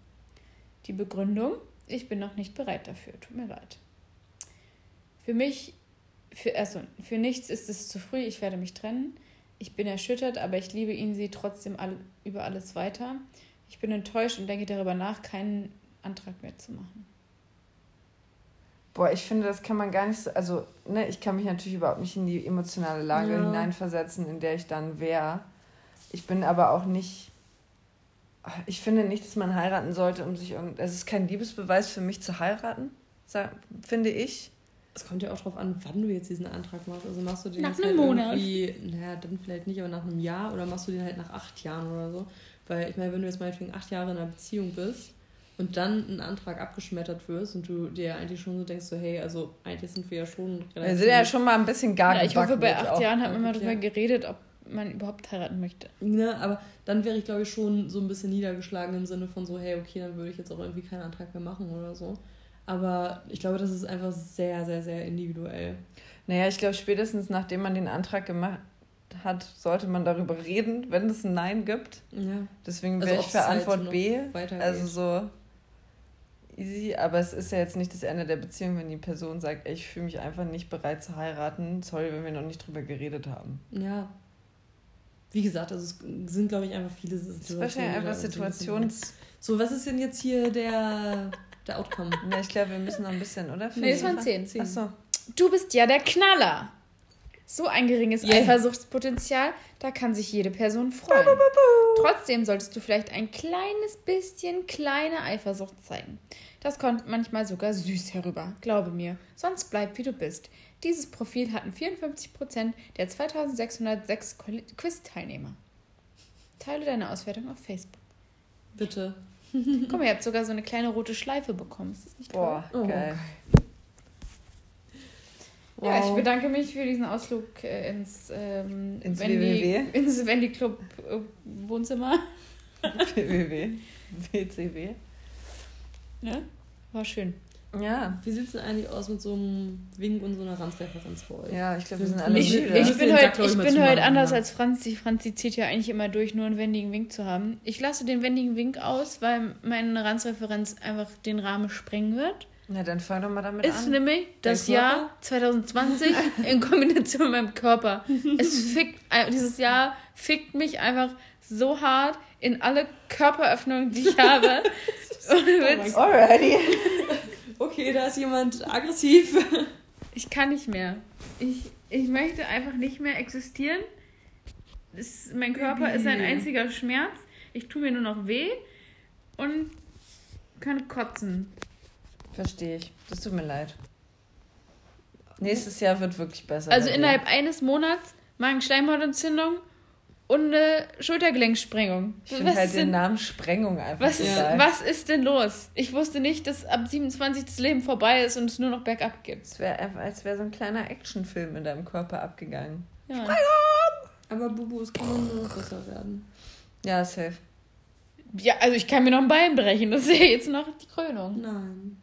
S1: Die Begründung, ich bin noch nicht bereit dafür, tut mir leid. Für mich, für, also, für nichts ist es zu früh, ich werde mich trennen. Ich bin erschüttert, aber ich liebe ihn, sie trotzdem all, über alles weiter. Ich bin enttäuscht und denke darüber nach, keinen Antrag mehr zu machen.
S2: Boah, ich finde, das kann man gar nicht so. Also, ne, ich kann mich natürlich überhaupt nicht in die emotionale Lage
S3: Ja.
S2: hineinversetzen, in der ich dann wäre. Ich bin aber auch nicht. Ich finde nicht, dass man heiraten sollte, um sich irgend. Es ist kein Liebesbeweis für mich zu heiraten, finde ich.
S3: Es kommt ja auch drauf an, wann du jetzt diesen Antrag machst. Also machst du den
S1: Nach
S3: jetzt
S1: einem
S3: halt
S1: Monat.
S3: irgendwie, naja, dann vielleicht nicht, aber nach einem Jahr oder machst du den halt nach acht Jahren oder so. Weil ich meine, wenn du jetzt meinetwegen acht Jahre in einer Beziehung bist und dann ein Antrag abgeschmettert wirst und du dir eigentlich schon so denkst, so, hey, also eigentlich sind wir ja schon
S2: Wir sind ja schon mal ein bisschen gar
S1: Ja, ich hoffe, bei acht Jahren hat man mal
S3: Okay.
S1: drüber geredet, ob man überhaupt heiraten möchte.
S3: Ne, aber dann wäre ich, glaube ich, schon so ein bisschen niedergeschlagen im Sinne von so, hey, okay, dann würde ich jetzt auch irgendwie keinen Antrag mehr machen oder so. Aber ich glaube, das ist einfach sehr, sehr, sehr individuell.
S2: Naja, ich glaube, spätestens nachdem man den Antrag gemacht hat, sollte man darüber reden, wenn es ein Nein gibt.
S3: Ja.
S2: Deswegen
S3: Also
S2: wäre ich
S3: ob's
S2: für
S3: halt
S2: Antwort
S3: noch
S2: B.
S3: weitergeht.
S2: Also so easy, aber es ist ja jetzt nicht das Ende der Beziehung, wenn die Person sagt, ey, ich fühle mich einfach nicht bereit zu heiraten. Sorry, wenn wir noch nicht drüber geredet haben.
S3: Ja. Wie gesagt, also es sind, glaube ich, einfach viele
S2: Es
S3: Situationen.
S2: ist wahrscheinlich einfach Situations...
S3: So, was ist denn jetzt hier der, der Outcome?
S2: Ja, ich glaube, wir müssen noch ein bisschen, oder?
S1: Nee, das waren zehn.
S2: Achso.
S1: Du bist ja der Knaller. So ein geringes
S3: Yeah.
S1: Eifersuchtspotenzial, da kann sich jede Person freuen. Trotzdem solltest du vielleicht ein kleines bisschen kleine Eifersucht zeigen. Das kommt manchmal sogar süß herüber, glaube mir. Sonst bleib wie du bist. Dieses Profil hatten 54% der 2606 Quali- Quiz-Teilnehmer. Teile deine Auswertung auf Facebook.
S3: Bitte.
S1: Guck mal, ihr habt sogar so eine kleine rote Schleife bekommen. Ist das nicht toll?
S2: Boah,
S3: Oh,
S2: geil.
S1: Ja, ich
S3: Wow.
S1: bedanke mich für diesen Ausflug äh, ins, ähm,
S2: Ins
S1: Wendy,
S2: WWW.
S1: ins Wendy Club äh, Wohnzimmer.
S2: WWW. WCW.
S1: Ne? War schön.
S2: Ja.
S3: Wie sieht es denn eigentlich aus mit so einem Wink und so einer Ranzreferenz bei euch?
S2: Ja, ich glaube, wir sind alle
S1: Ich,
S2: müde.
S1: ich bin heute,
S3: ich,
S1: bin heute anders
S3: ja.
S1: als Franzi. Franzi zieht ja eigentlich immer durch, nur einen wendigen Wink zu haben. Ich lasse den wendigen Wink aus, weil meine Ranzreferenz einfach den Rahmen sprengen wird.
S2: Na, dann fang doch mal damit
S1: Ist
S2: an.
S1: nämlich das? Jahr 2020 in Kombination mit meinem Körper. Es fickt, dieses Jahr fickt mich einfach so hart in alle Körperöffnungen, die ich habe. Witz.
S2: Alrighty.
S3: Okay, da ist jemand aggressiv.
S1: Ich kann nicht mehr. Ich, ich möchte einfach nicht mehr existieren. Es, mein Körper ist ein einziger Schmerz. Ich tue mir nur noch weh und kann kotzen.
S2: Verstehe ich. Das tut mir leid. Nächstes Jahr wird wirklich besser.
S1: Also innerhalb eines Monats Magenschleimhautentzündung und eine Schultergelenksprengung.
S2: Ich finde halt den
S1: denn-
S2: Namen Sprengung einfach
S1: Was ist, was ist denn los? Ich wusste nicht, dass ab 27 das Leben vorbei ist und es nur noch bergab gibt.
S2: Es wäre einfach, als wäre so ein kleiner Actionfilm in deinem Körper abgegangen.
S1: Ja.
S3: Aber Bubu, es kann nur noch besser werden.
S2: Ja, safe.
S1: ja, also ich kann mir noch ein Bein brechen. Das ist ja jetzt noch die Krönung.
S3: Nein.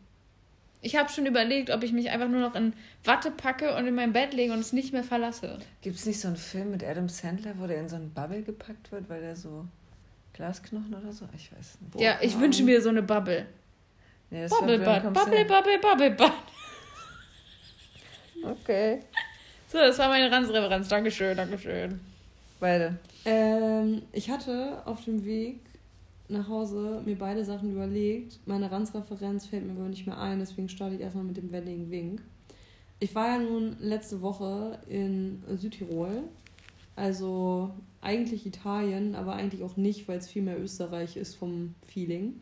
S1: Ich habe schon überlegt, ob ich mich einfach nur noch in Watte packe und in mein Bett lege und es nicht mehr verlasse.
S2: Gibt es nicht so einen Film mit Adam Sandler, wo der in so einen Bubble gepackt wird, weil der so Glasknochen oder so? Ich weiß nicht.
S1: ja, ich wünsche mir so eine Bubble.
S2: Das
S1: Bubble Butt, Bubble? Bubble, Bubble Butt.
S2: Okay.
S1: So, das war meine Ranzreferenz. Dankeschön, Dankeschön.
S2: Beide.
S3: Ähm, ich hatte auf dem Weg nach Hause mir beide Sachen überlegt. Meine Ranzreferenz fällt mir aber nicht mehr ein, deswegen starte ich erstmal mit dem wendigen Wink. Ich war ja nun letzte Woche in Südtirol, also eigentlich Italien, aber eigentlich auch nicht, weil es viel mehr Österreich ist vom Feeling.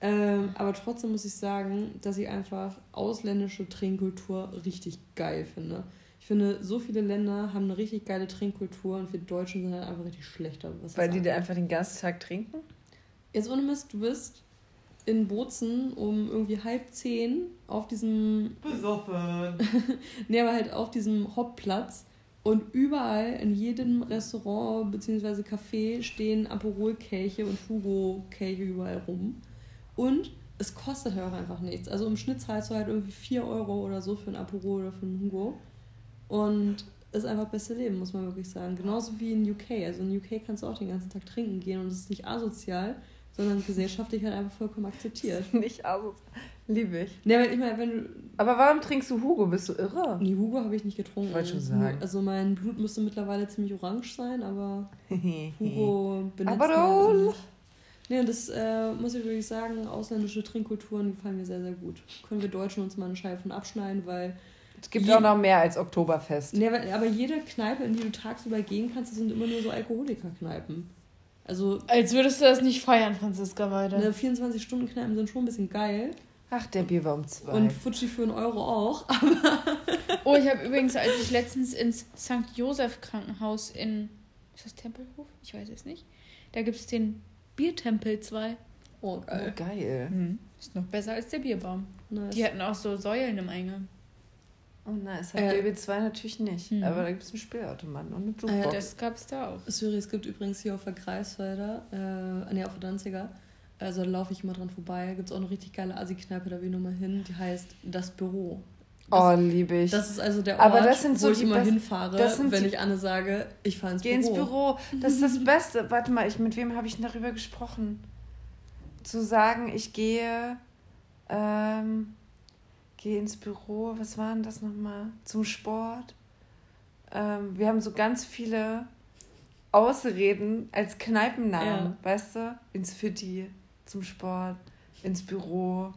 S3: Ähm, aber trotzdem muss ich sagen, dass ich einfach ausländische Trinkkultur richtig geil finde. Ich finde, so viele Länder haben eine richtig geile Trinkkultur und wir Deutschen sind halt einfach richtig schlechter.
S2: Weil die da einfach den ganzen Tag trinken?
S3: Jetzt ohne Mist, du bist in Bozen um irgendwie halb zehn auf diesem.
S2: Besoffen.
S3: Nee, aber halt auf diesem Hoppplatz. Und überall in jedem Restaurant bzw. Café stehen Aperol-Kelche und Hugo-Kelche überall rum. Und es kostet halt auch einfach nichts. Also im Schnitt zahlst du halt irgendwie 4 Euro oder so für ein Aperol oder für einen Hugo. Und ist einfach beste Leben, muss man wirklich sagen. Genauso wie in UK. Also in UK kannst du auch den ganzen Tag trinken gehen und es ist nicht asozial, sondern gesellschaftlich halt einfach vollkommen akzeptiert.
S2: Nicht aus. Liebe ich.
S3: Nee, aber ich meine, wenn du.
S2: Aber warum trinkst du Hugo? Bist du irre?
S3: Nee, Hugo habe ich nicht getrunken.
S2: Ich wollte schon sagen.
S3: Also mein Blut müsste mittlerweile ziemlich orange sein, aber Hugo benutzt
S2: Aber
S3: man halt. Nee, und das äh, muss ich wirklich sagen, ausländische Trinkkulturen gefallen mir sehr, sehr gut. Können wir Deutschen uns mal eine Scheibe von abschneiden, weil.
S2: Es gibt auch noch mehr als Oktoberfest.
S3: Nee, aber, aber jede Kneipe, in die du tagsüber gehen kannst, das sind immer nur so Alkoholikerkneipen. Also,
S1: Als würdest du das nicht feiern, Franziska, weiter.
S3: ne, 24-Stunden-Kneipen sind schon ein bisschen geil.
S2: Ach, der Bier war um zwei.
S3: Und Fuji für einen Euro auch.
S1: Oh, ich habe übrigens, als ich letztens ins St. Josef Krankenhaus in. Ist das Tempelhof? Ich weiß es nicht. Da gibt es den Biertempel 2.
S3: Oh,
S2: oh,
S3: geil.
S2: geil.
S1: Ist noch besser als der Bierbaum.
S3: Nice.
S1: Die hatten auch so Säulen im Eingang.
S2: Oh nice. Hat
S3: Äh,
S2: BB2 natürlich nicht.
S1: Mhm.
S2: Aber da gibt es einen Spielautomaten und eine
S3: Äh,
S2: Jukebox.
S1: Das gab es da auch.
S3: Sorry, es gibt übrigens hier auf der Greifswalder, äh, nee, auf der Danziger, also da laufe ich immer dran vorbei, gibt es auch eine richtig geile Assi-Kneipe, da will ich nochmal hin, die heißt Das Büro.
S2: oh, liebe ich.
S3: Das ist also der Ort,
S2: Aber das sind so
S3: wo ich
S2: die
S3: immer
S2: best-
S3: hinfahre,
S2: das sind
S3: wenn
S2: die-
S3: ich Anne sage, ich fahre ins
S2: Geh
S3: Büro.
S2: ins Büro. Das ist das Beste. Warte mal, ich, mit wem habe ich darüber gesprochen? Zu sagen, ich gehe, ähm, gehe ins Büro. Was war denn das nochmal? Zum Sport. Ähm, wir haben so ganz viele Ausreden als Kneipennamen,
S3: Ja.
S2: weißt du? Ins Fitti, zum Sport, ins Büro.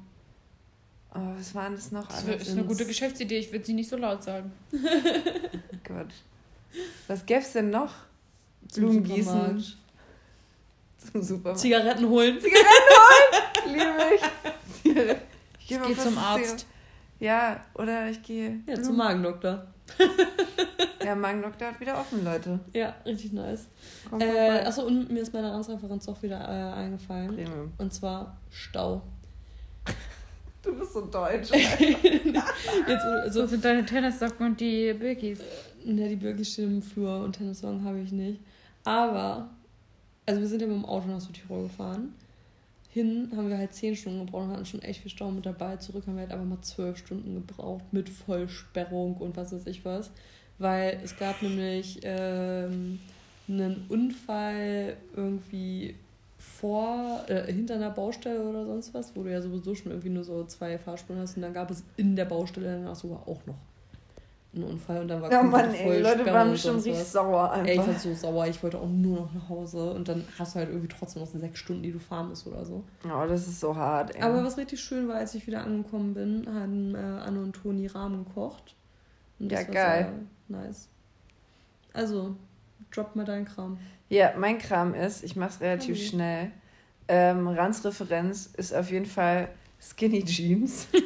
S2: Oh, was waren das noch
S1: Das
S2: alles?
S1: ist eine gute Geschäftsidee. Ich würde sie nicht so laut sagen.
S2: Oh Gott. Was gäb's denn noch? Blumen gießen. Zum Supermarkt.
S3: Zigaretten holen.
S2: Liebe ich. Ich gehe
S1: Geh zum
S2: ins
S1: Arzt.
S2: Ja, oder ich gehe.
S3: Ja, zum Magendoktor.
S2: Ja, Magendoktor hat wieder offen, Leute.
S3: Ja, richtig nice.
S2: Kommt
S3: Äh,
S2: vorbei.
S3: achso, und mir ist meine Ranzreferenz doch wieder äh, eingefallen.
S2: Premium.
S3: Und zwar Stau.
S2: Du bist so deutsch.
S3: Jetzt,
S1: So
S3: also,
S1: sind deine Tennissocken und die Birkis.
S3: Ne, die Birki steht im Flur und Tenniswagen habe ich nicht. Aber, also wir sind ja mit dem Auto nach Südtirol gefahren. Hin haben wir halt zehn Stunden gebraucht und hatten schon echt viel Stau mit dabei. Zurück haben wir halt einfach mal zwölf Stunden gebraucht mit Vollsperrung und was weiß ich was. Weil es gab nämlich ähm, einen Unfall irgendwie vor, äh, hinter einer Baustelle oder sonst was, wo du ja sowieso schon irgendwie nur so zwei Fahrspuren hast und dann gab es in der Baustelle danach sogar auch noch einen Unfall und dann war ja, Mann, ey, Leute waren schon richtig was. sauer einfach. Ey, ich war so sauer, ich wollte auch nur noch nach Hause und dann hast du halt irgendwie trotzdem noch sechs Stunden, die du fahren musst oder so.
S2: Oh, das ist so hart,
S3: ey. Aber was richtig schön war, als ich wieder angekommen bin, haben äh, Anne und Toni Rahmen gekocht. Und das ja, geil. nice. Also, drop mal deinen Kram.
S2: Ja, mein Kram ist, ich mach's relativ okay. schnell. Ähm, Rans Referenz ist auf jeden Fall Skinny Jeans.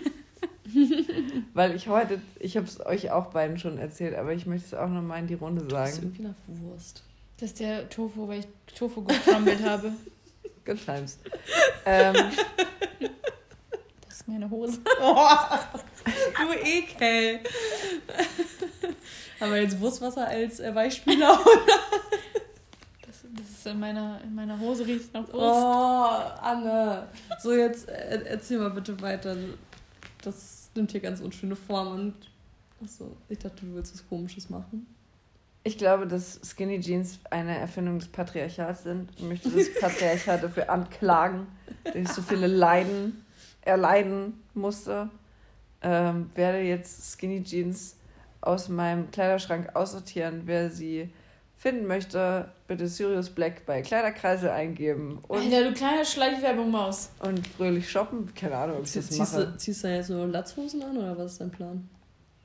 S2: Weil ich heute, ich habe es euch auch beiden schon erzählt, aber ich möchte es auch nochmal in die Runde sagen. Das ist irgendwie nach
S1: Wurst. Das ist der Tofu, weil ich Tofu getrommelt habe.
S2: Good times. ähm,
S1: das ist meine Hose. Oh,
S3: du Ekel. Haben wir jetzt Wurstwasser als äh, Weichspüler, oder?
S1: Das, das ist in meiner, in meiner Hose riecht nach Wurst.
S3: Oh, Anne. So, jetzt äh, erzähl mal bitte weiter. Das nimmt hier ganz unschöne Form und achso, ich dachte, du willst was komisches machen.
S2: Ich glaube, dass Skinny Jeans eine Erfindung des Patriarchats sind. Ich möchte das Patriarchat dafür anklagen, dass ich so viele Leiden erleiden musste. Ähm, werde jetzt Skinny Jeans aus meinem Kleiderschrank aussortieren. Wer sie finden möchte, bitte Sirius Black bei Kleiderkreisel eingeben.
S1: Und Alter, du kleine Schleichwerbung Maus.
S2: Und fröhlich shoppen. Keine Ahnung, ob ich das
S3: ziehst mache. Du, ziehst du jetzt nur Latzhosen an oder was ist dein Plan?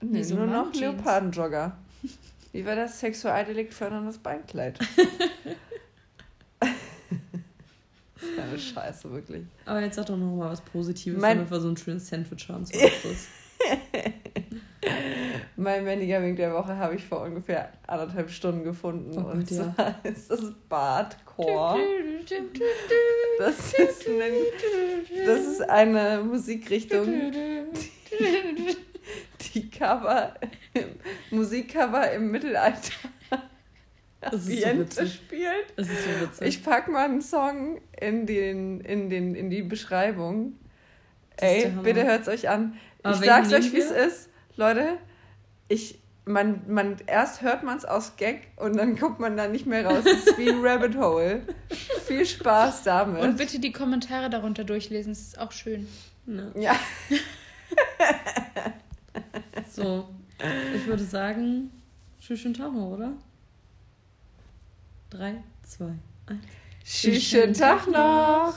S2: Nee, so nur noch Leopardenjogger. Wie war das Sexualdelikt förderndes Beinkleid? Keine Scheiße, wirklich.
S3: Aber jetzt sag doch noch mal was Positives, mein... damit wir so ein schönes Sandwich haben zum Abschluss.
S2: Mein Wink der Woche habe ich vor ungefähr anderthalb Stunden gefunden. Oh, und zwar ja. ist das Badcore. Das ist, eine, das ist eine Musikrichtung, die, die Cover, Musikcover im Mittelalter Ambiente so spielt. Das ist so witzig. Ich packe mal einen Song in, den, in, den, in die Beschreibung. Ey, bitte hört es euch an. Aber ich sag's euch, wie es ist. Leute, ich, man, man, erst hört man es aus Gag und dann kommt man da nicht mehr raus. Es ist wie ein Rabbit Hole. Viel Spaß damit.
S1: Und bitte die Kommentare darunter durchlesen, das ist auch schön.
S3: Ne? Ja. so, ich würde sagen, schönen Tag noch, oder? Drei, zwei, eins.
S2: Schönen Tag noch.